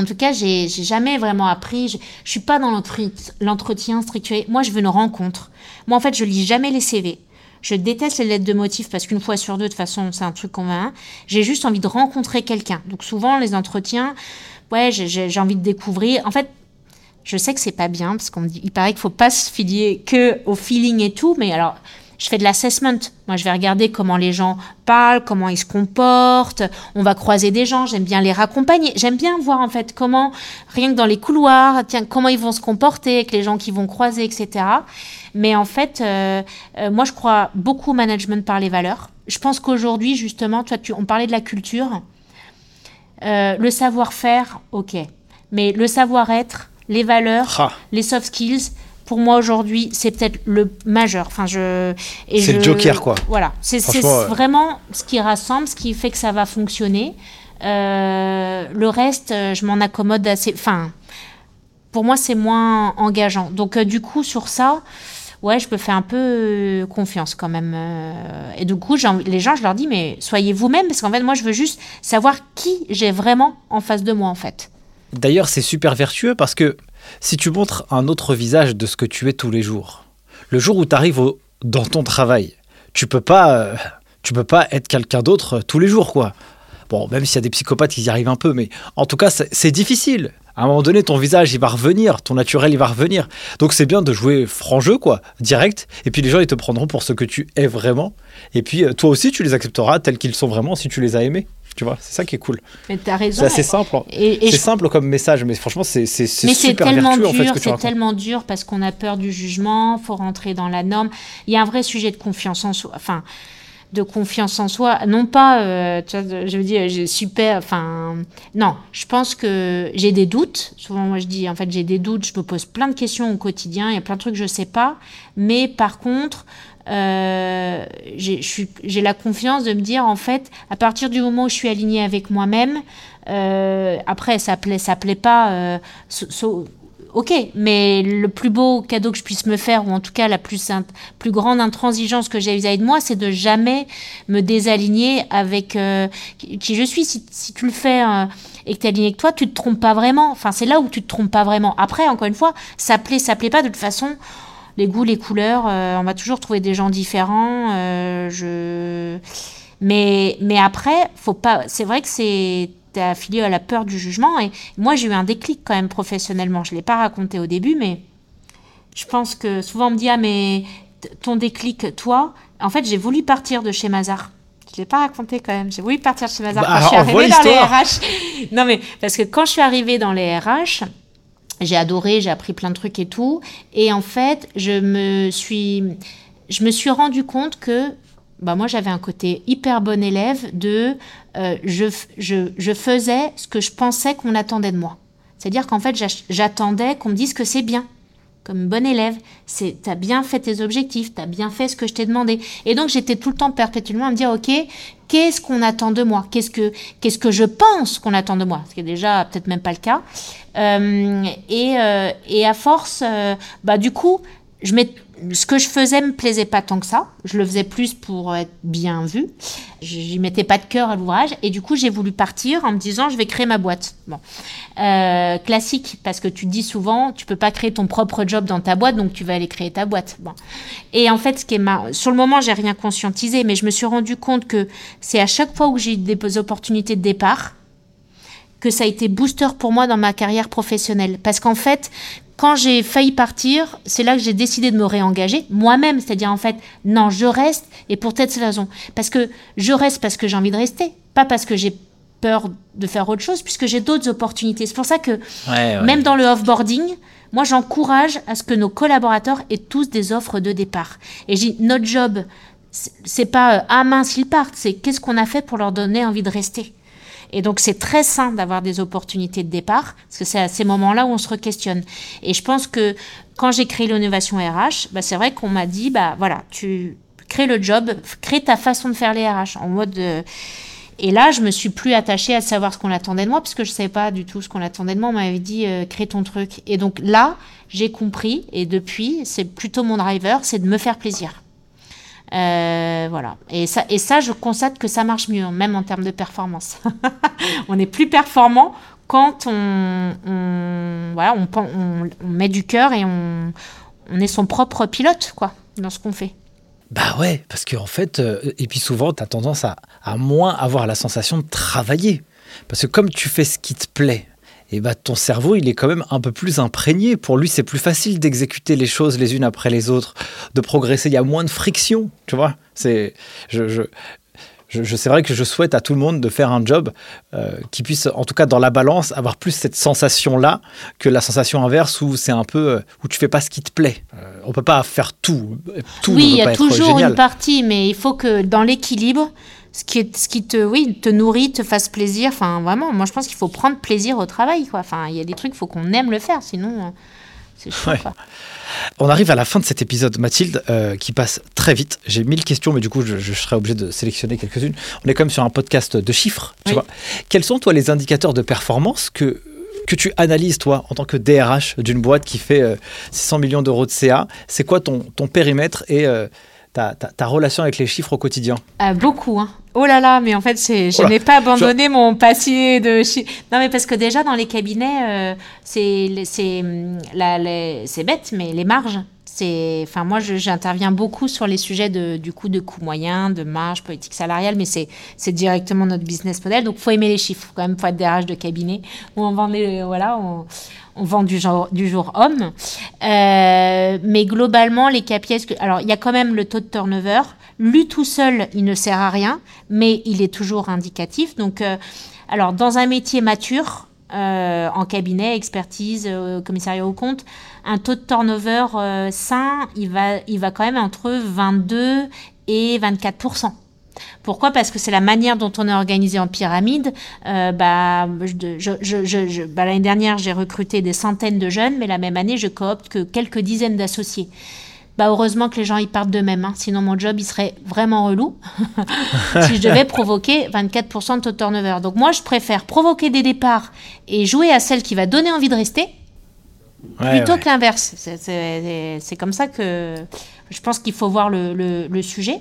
En tout cas, j'ai jamais vraiment appris. Je, je suis pas dans l'entretien- structuré. Moi, je veux une rencontre. Moi, en fait, je lis jamais les CV. Je déteste les lettres de motifs parce qu'une fois sur deux, de façon, c'est un truc qu'on va. hein. J'ai juste envie de rencontrer quelqu'un. Donc souvent, les entretiens, ouais, j'ai- envie de découvrir. En fait, je sais que c'est pas bien parce qu'on dit, il paraît qu'il faut pas se fier que au feeling et tout, mais alors je fais de l'assessment. Moi, je vais regarder comment les gens parlent, comment ils se comportent. On va croiser des gens. J'aime bien les raccompagner. J'aime bien voir en fait comment, rien que dans les couloirs, tiens, comment ils vont se comporter avec les gens qui vont croiser, etc. Mais en fait, euh, euh, moi, je crois beaucoup au management par les valeurs. Je pense qu'aujourd'hui, justement, toi, tu, on parlait de la culture. Euh, le savoir-faire, ok. Mais le savoir-être, les valeurs, Ah, les soft skills, pour moi aujourd'hui, c'est peut-être le majeur. Enfin, je, C'est le joker, quoi. Voilà, c'est vraiment ce qui rassemble, ce qui fait que ça va fonctionner. Euh, le reste, je m'en accommode assez. Enfin, pour moi, c'est moins engageant. Donc, euh, du coup, sur ça, ouais, je peux faire un peu euh, confiance quand même. euh, et du coup, les gens, je leur dis, mais soyez vous-même, parce qu'en fait, moi, je veux juste savoir qui j'ai vraiment en face de moi, en fait. D'ailleurs, c'est super vertueux parce que si tu montres un autre visage de ce que tu es tous les jours, le jour où tu arrives dans ton travail, tu peux pas, euh, tu peux pas être quelqu'un d'autre tous les jours, quoi. Bon, même s'il y a des psychopathes qui y arrivent un peu, mais en tout cas, c'est difficile. À un moment donné, ton visage, il va revenir, ton naturel, il va revenir. Donc c'est bien de jouer franc jeu, quoi, direct. Et puis les gens, ils te prendront pour ce que tu es vraiment. Et puis euh, toi aussi, tu les accepteras tels qu'ils sont vraiment si tu les as aimés. Tu vois, c'est ça qui est cool. Mais t'as raison. C'est assez simple. hein. Et, et C'est je- simple comme message, mais franchement, c'est super tellement vertueux en fait ce dur, que tu c'est tellement dur parce qu'on a peur du jugement, faut rentrer dans la norme. Il y a un vrai sujet de confiance en soi, enfin de confiance en soi, non pas, euh, tu vois, je veux dire, j'ai super, enfin, non, je pense que j'ai des doutes. Souvent, moi, je dis, en fait, j'ai des doutes, je me pose plein de questions au quotidien, il y a plein de trucs que je sais pas, mais par contre, euh, j'ai je suis- la confiance de me dire, en fait, à partir du moment où je suis alignée avec moi-même, euh, après, ça plaît, ça plaît pas. Ok, mais le plus beau cadeau que je puisse me faire, ou en tout cas la plus, plus grande intransigeance que j'ai vis-à-vis de moi, c'est de jamais me désaligner avec euh, qui, je suis. Si, tu le fais euh, et que tu es aligné avec toi, tu te trompes pas vraiment. Enfin, c'est là où tu te trompes pas vraiment. Après, encore une fois, ça plaît, ça plaît pas. De toute façon, les goûts, les couleurs, euh, on va toujours trouver des gens différents. je... mais, mais après, faut pas. C'est vrai que c'est t'es affilié à la peur du jugement. Et moi, j'ai eu un déclic quand même professionnellement. Je l'ai pas raconté au début, mais je pense que souvent on me dit ah mais ton déclic, toi, en fait, j'ai voulu partir de chez Mazar. Je l'ai pas raconté quand même. J'ai voulu partir de chez Mazar Bah, quand je suis arrivée dans les. RH. Non mais parce que quand je suis arrivée dans les RH, j'ai adoré, j'ai appris plein de trucs et tout. Et en fait, je me suis, je me suis rendu compte que bah moi, j'avais un côté hyper bon élève de euh, je, je, je faisais ce que je pensais qu'on attendait de moi. C'est-à-dire qu'en fait, j'attendais qu'on me dise que c'est bien. Comme bon élève, c'est t'as bien fait tes objectifs, t'as bien fait ce que je t'ai demandé. Et donc j'étais tout le temps perpétuellement à me dire ok, qu'est-ce qu'on attend de moi? Qu'est-ce que qu'est-ce que je pense qu'on attend de moi? Ce qui est déjà peut-être même pas le cas. Euh, et, euh, et à force, bah du coup, je ce que je faisais me plaisait pas tant que ça. Je le faisais plus pour être bien vu. J'y mettais pas de cœur à l'ouvrage. Et du coup, j'ai voulu partir en me disant, je vais créer ma boîte. Bon. Euh, classique, parce que tu dis souvent, tu peux pas créer ton propre job dans ta boîte, donc tu vas aller créer ta boîte. Bon. Et en fait, ce qui est sur le moment, j'ai rien conscientisé, mais je me suis rendu compte que c'est à chaque fois où j'ai eu des opportunités de départ, que ça a été booster pour moi dans ma carrière professionnelle. Parce qu'en fait, quand j'ai failli partir, c'est là que j'ai décidé de me réengager moi-même. C'est-à-dire, en fait, non, je reste et pour seule raison. Parce que je reste parce que j'ai envie de rester, pas parce que j'ai peur de faire autre chose, puisque j'ai d'autres opportunités. C'est pour ça que, Ouais, ouais. même dans le offboarding, moi, j'encourage à ce que nos collaborateurs aient tous des offres de départ. Et j'ai notre job, c'est c'est pas euh, ah mince ils partent, c'est qu'est-ce qu'on a fait pour leur donner envie de rester? Et donc c'est très sain d'avoir des opportunités de départ, parce que c'est à ces moments-là où on se re-questionne. Et je pense que quand j'ai créé l'innovation RH, bah, c'est vrai qu'on m'a dit, bah voilà, tu crées le job, crée ta façon de faire les RH, en mode... euh, et là, je me suis plus attachée à savoir ce qu'on attendait de moi, parce que je savais pas du tout ce qu'on attendait de moi. On m'avait dit, euh, crée ton truc. Et donc là, j'ai compris, et depuis, c'est plutôt mon driver, c'est de me faire plaisir. Euh, voilà. Et ça, et ça, je constate que ça marche mieux, même en termes de performance. on est plus performant quand on, on- voilà, on, met du cœur et on, on est son propre pilote, quoi, dans ce qu'on fait. Bah ouais, parce qu'en fait, euh, et puis souvent, tu as tendance à, à moins avoir la sensation de travailler. Parce que comme tu fais ce qui te plaît, et bah ton cerveau, il est quand même un peu plus imprégné. Pour lui, c'est plus facile d'exécuter les choses les unes après les autres, de progresser. Il y a moins de friction, tu vois. C'est, je, je, je, c'est vrai que je souhaite à tout le monde de faire un job euh, qui puisse, en tout cas dans la balance, avoir plus cette sensation-là que la sensation inverse où c'est un peu euh, où tu fais pas ce qui te plaît. Euh, on peut pas faire tout. Tout oui, il y a toujours une partie, mais il faut que dans l'équilibre, ce qui, est, ce qui te, oui, te nourrit, te fasse plaisir. Enfin, vraiment, moi je pense qu'il faut prendre plaisir au travail. Quoi. Enfin, il y a des trucs, il faut qu'on aime le faire, sinon euh, c'est chaud. Ouais. quoi. On arrive à la fin de cet épisode, Mathilde, euh, qui passe très vite. J'ai mille questions, mais du coup, je, je serai obligé de sélectionner quelques-unes. On est quand même sur un podcast de chiffres, tu Oui. vois. Quels sont, toi, les indicateurs de performance que, que tu analyses, toi, en tant que DRH d'une boîte qui fait euh, 600 millions d'euros de CA C'est quoi ton, ton périmètre et euh, ta, ta- ta relation avec les chiffres au quotidien Ah, beaucoup, hein. Oh là là, mais en fait, je n'ai pas abandonné mon papier de chi- Non, mais parce que déjà, dans les cabinets, euh, c'est, hum, bête, mais les marges, C'est, enfin, moi, j'interviens beaucoup sur les sujets de, du coup de coût moyen, de marge, politique salariale, mais c'est, c'est directement notre business model. Donc, faut aimer les chiffres quand même. Faut être DRH de cabinet où on vend les, voilà, on, on vend du genre du jour homme. Euh, mais globalement, les KPIs, que- alors il y a quand même le taux de turnover. Lui tout seul, il ne sert à rien, mais il est toujours indicatif. Donc, euh, alors dans un métier mature, euh, en cabinet, expertise, commissariat au compte, un taux de turnover sain, il va, il va quand même entre 22 et 24 pourquoi? Parce que c'est la manière dont on est organisé en pyramide. Euh, bah, je- je- je- je- je- bah, L'année dernière, j'ai recruté des centaines de jeunes, mais la même année, je coopte que quelques dizaines d'associés. Bah, heureusement que les gens y partent d'eux-mêmes, hein. sinon mon job il serait vraiment relou si je devais provoquer 24% de taux de turnover. Donc moi je préfère provoquer des départs et jouer à celle qui va donner envie de rester Ouais, plutôt ouais. que l'inverse. C'est comme ça que je pense qu'il faut voir le, sujet.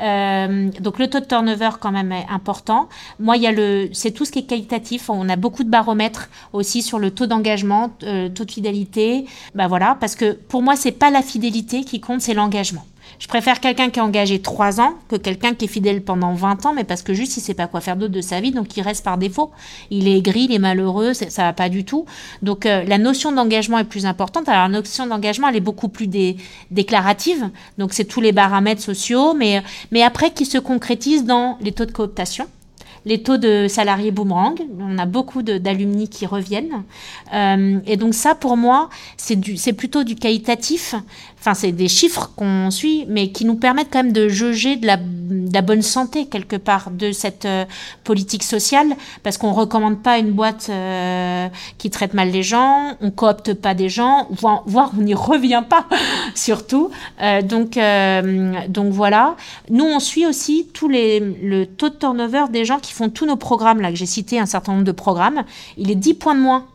Euh, donc le taux de turnover quand même est important. Moi, il y a le, c'est tout ce qui est qualitatif. On a beaucoup de baromètres aussi sur le taux d'engagement, euh, taux de fidélité. Bah voilà, parce que pour moi, c'est pas la fidélité qui compte, c'est l'engagement. Je préfère quelqu'un qui est engagé 3 ans que quelqu'un qui est fidèle pendant 20 ans, mais parce que juste il sait pas quoi faire d'autre de sa vie, donc il reste par défaut. Il est aigri, il est malheureux, c'est- ça va pas du tout. Donc euh, la notion d'engagement est plus importante. Alors la notion d'engagement, elle est beaucoup plus dé- déclarative, donc c'est tous les paramètres sociaux, mais, après qui se concrétisent dans les taux de cooptation les taux de salariés boomerang. On a beaucoup d'alumni qui reviennent. Euh, et donc ça, pour moi, c'est plutôt du qualitatif. Enfin, c'est des chiffres qu'on suit, mais qui nous permettent quand même de jauger de la, bonne santé, quelque part, de cette euh, politique sociale, parce qu'on recommande pas une boîte euh, qui traite mal les gens, on coopte pas des gens, voire, on n'y revient pas, surtout. Euh, donc, donc voilà. Nous, on suit aussi tous les, le taux de turnover des gens qui font tous nos programmes, là, que j'ai cité un certain nombre de programmes. Il est 10 points de moins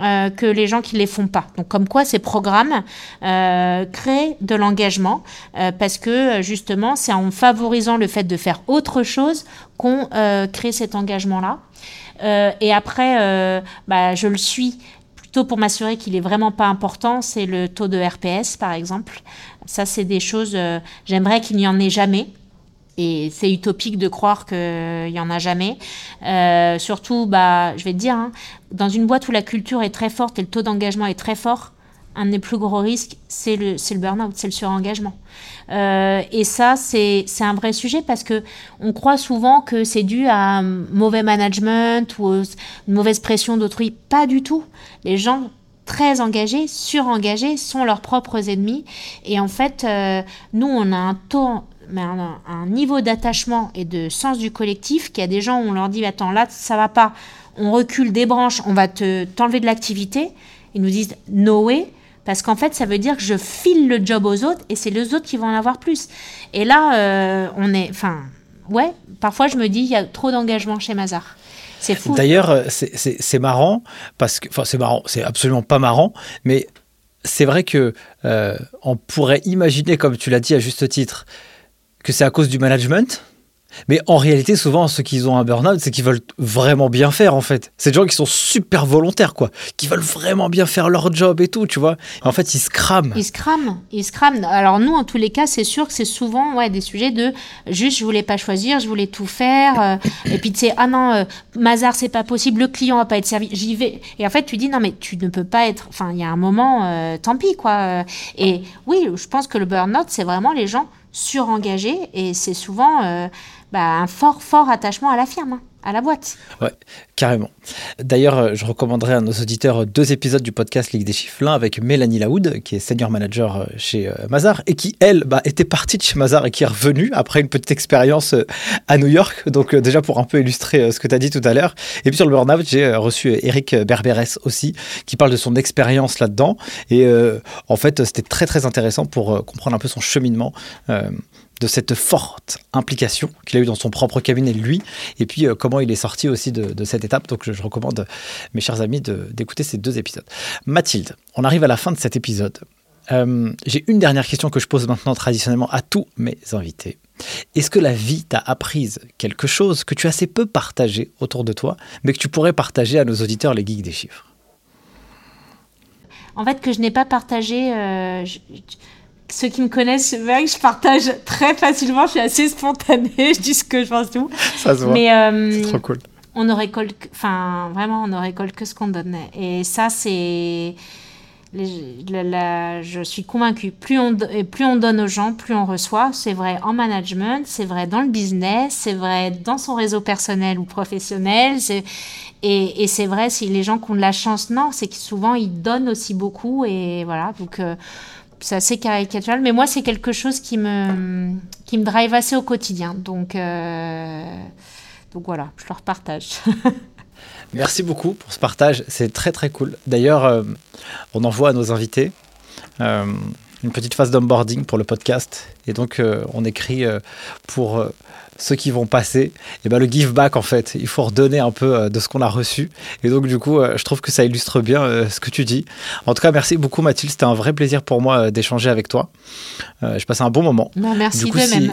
euh, que les gens qui les font pas. Donc comme quoi ces programmes euh, créent de l'engagement euh, parce que justement c'est en favorisant le fait de faire autre chose qu'on crée cet engagement-là. Et après, bah, je le suis plutôt pour m'assurer qu'il est vraiment pas important, c'est le taux de RPS par exemple. Ça c'est des choses, j'aimerais qu'il n'y en ait jamais. Et c'est utopique de croire qu'il n'y en a jamais. Euh, surtout, bah, je vais te dire, hein, dans une boîte où la culture est très forte et le taux d'engagement est très fort, un des plus gros risques, c'est le, burn-out, c'est le surengagement. Euh, et ça, c'est un vrai sujet parce que on croit souvent que c'est dû à un mauvais management ou une mauvaise pression d'autrui. Pas du tout. Les gens très engagés, surengagés, sont leurs propres ennemis. Et en fait, euh, nous, on a un taux, mais un, niveau d'attachement et de sens du collectif qu'il y a des gens où on leur dit attends là ça va pas, on recule des branches, on va te t'enlever de l'activité. Ils nous disent no way. Parce qu'en fait, ça veut dire que je file le job aux autres et c'est les autres qui vont en avoir plus. Et là, euh, on est. Enfin, ouais, parfois je me dis, il y a trop d'engagement chez Mazar. C'est fou. D'ailleurs, c'est marrant parce que, enfin, c'est marrant, c'est absolument pas marrant, mais c'est vrai que euh, on pourrait imaginer, comme tu l'as dit à juste titre, que c'est à cause du management. Mais en réalité, souvent, ceux qui ont un burn-out, c'est qu'ils veulent vraiment bien faire, en fait. C'est des gens qui sont super volontaires, quoi. Qui veulent vraiment bien faire leur job et tout, tu vois. En fait, ils se crament. Ils se crament, ils se crament. Alors nous, en tous les cas, c'est sûr que c'est souvent ouais, des sujets de juste je voulais pas choisir, je voulais tout faire. euh, et puis tu sais, ah non, euh, Mazar, c'est pas possible, le client va pas être servi, j'y vais. Et en fait, tu dis non, mais tu ne peux pas être. Enfin, il y a un moment, euh, tant pis, quoi. Et oui, je pense que le burn-out, c'est vraiment les gens surengagés et c'est souvent euh, bah, un fort, fort attachement à la firme, hein, à la boîte. Ouais, carrément. D'ailleurs, euh, je recommanderais à nos auditeurs deux épisodes du podcast Ligue des chiffres. L'un avec Mélanie Laoud, qui est senior manager euh, chez euh, Mazar, et qui, elle, bah, était partie de chez Mazar et qui est revenue après une petite expérience à New York. Donc, déjà pour un peu illustrer ce que tu as dit tout à l'heure. Et puis sur le burn-out, j'ai reçu Eric Berberes aussi, qui parle de son expérience là-dedans. Et en fait, c'était très, très intéressant pour comprendre un peu son cheminement. De cette forte implication qu'il a eu dans son propre cabinet, lui, et puis euh, comment il est sorti aussi de, cette étape. Donc je, recommande, mes chers amis, de- d'écouter ces deux épisodes. Mathilde, on arrive à la fin de cet épisode. Euh, J'ai une dernière question que je pose maintenant traditionnellement à tous mes invités. Est-ce que la vie t'a apprise quelque chose que tu as assez peu partagé autour de toi, mais que tu pourrais partager à nos auditeurs, les geeks des chiffres? En fait, que je n'ai pas partagé, euh, ceux qui me connaissent verraient que je partage très facilement. Je suis assez spontanée. je dis ce que je pense tout. Ça se voit. Mais euh, C'est trop cool. on ne récolte, enfin vraiment, on ne récolte que ce qu'on donne. Et ça, c'est, les- la- la- je suis convaincue. Plus on, do- et plus on donne aux gens, plus on reçoit. C'est vrai en management, c'est vrai dans le business, c'est vrai dans son réseau personnel ou professionnel. c'est- Et, et c'est vrai si les gens qui ont de la chance, non, c'est que souvent ils donnent aussi beaucoup. Et voilà, donc. euh, c'est assez caricatural, mais moi, c'est quelque chose qui me, qui me drive assez au quotidien. Donc, euh, donc voilà, je leur partage. Merci beaucoup pour ce partage, c'est très très cool. D'ailleurs, euh, on envoie à nos invités euh, une petite phase d'onboarding pour le podcast. Et donc, on écrit pour ceux qui vont passer, et ben, le give back en fait. Il faut redonner un peu euh, de ce qu'on a reçu. Et donc, du coup, euh, je trouve que ça illustre bien euh, ce que tu dis. En tout cas, merci beaucoup Mathilde, c'était un vrai plaisir pour moi d'échanger avec toi. Je passais un bon moment. Merci Du coup, de si- même.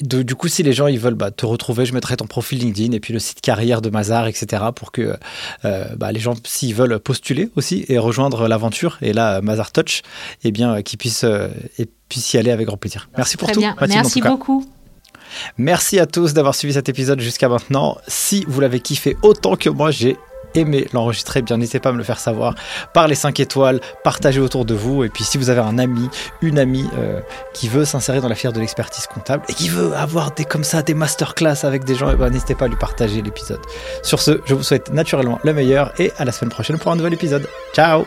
Du coup, si les gens ils veulent bah, te retrouver, je mettrai ton profil LinkedIn et puis le site carrière de Mazar, etc. pour que euh, bah, les gens, s'ils veulent postuler aussi et rejoindre l'aventure, et là, Mazar Touch, eh bien, qu'ils puissent, euh, et puissent y aller avec grand plaisir. Merci pour Très tout. bien. Mathilde, Merci beaucoup. Merci à tous d'avoir suivi cet épisode jusqu'à maintenant. Si vous l'avez kiffé autant que moi, j'ai aimé l'enregistrer, bien n'hésitez pas à me le faire savoir par les 5 étoiles, partagez autour de vous et puis si vous avez un ami, une amie euh, qui veut s'insérer dans la fière de l'expertise comptable et qui veut avoir des comme ça des masterclass avec des gens, eh ben, n'hésitez pas à lui partager l'épisode. Sur ce, je vous souhaite naturellement le meilleur et à la semaine prochaine pour un nouvel épisode. Ciao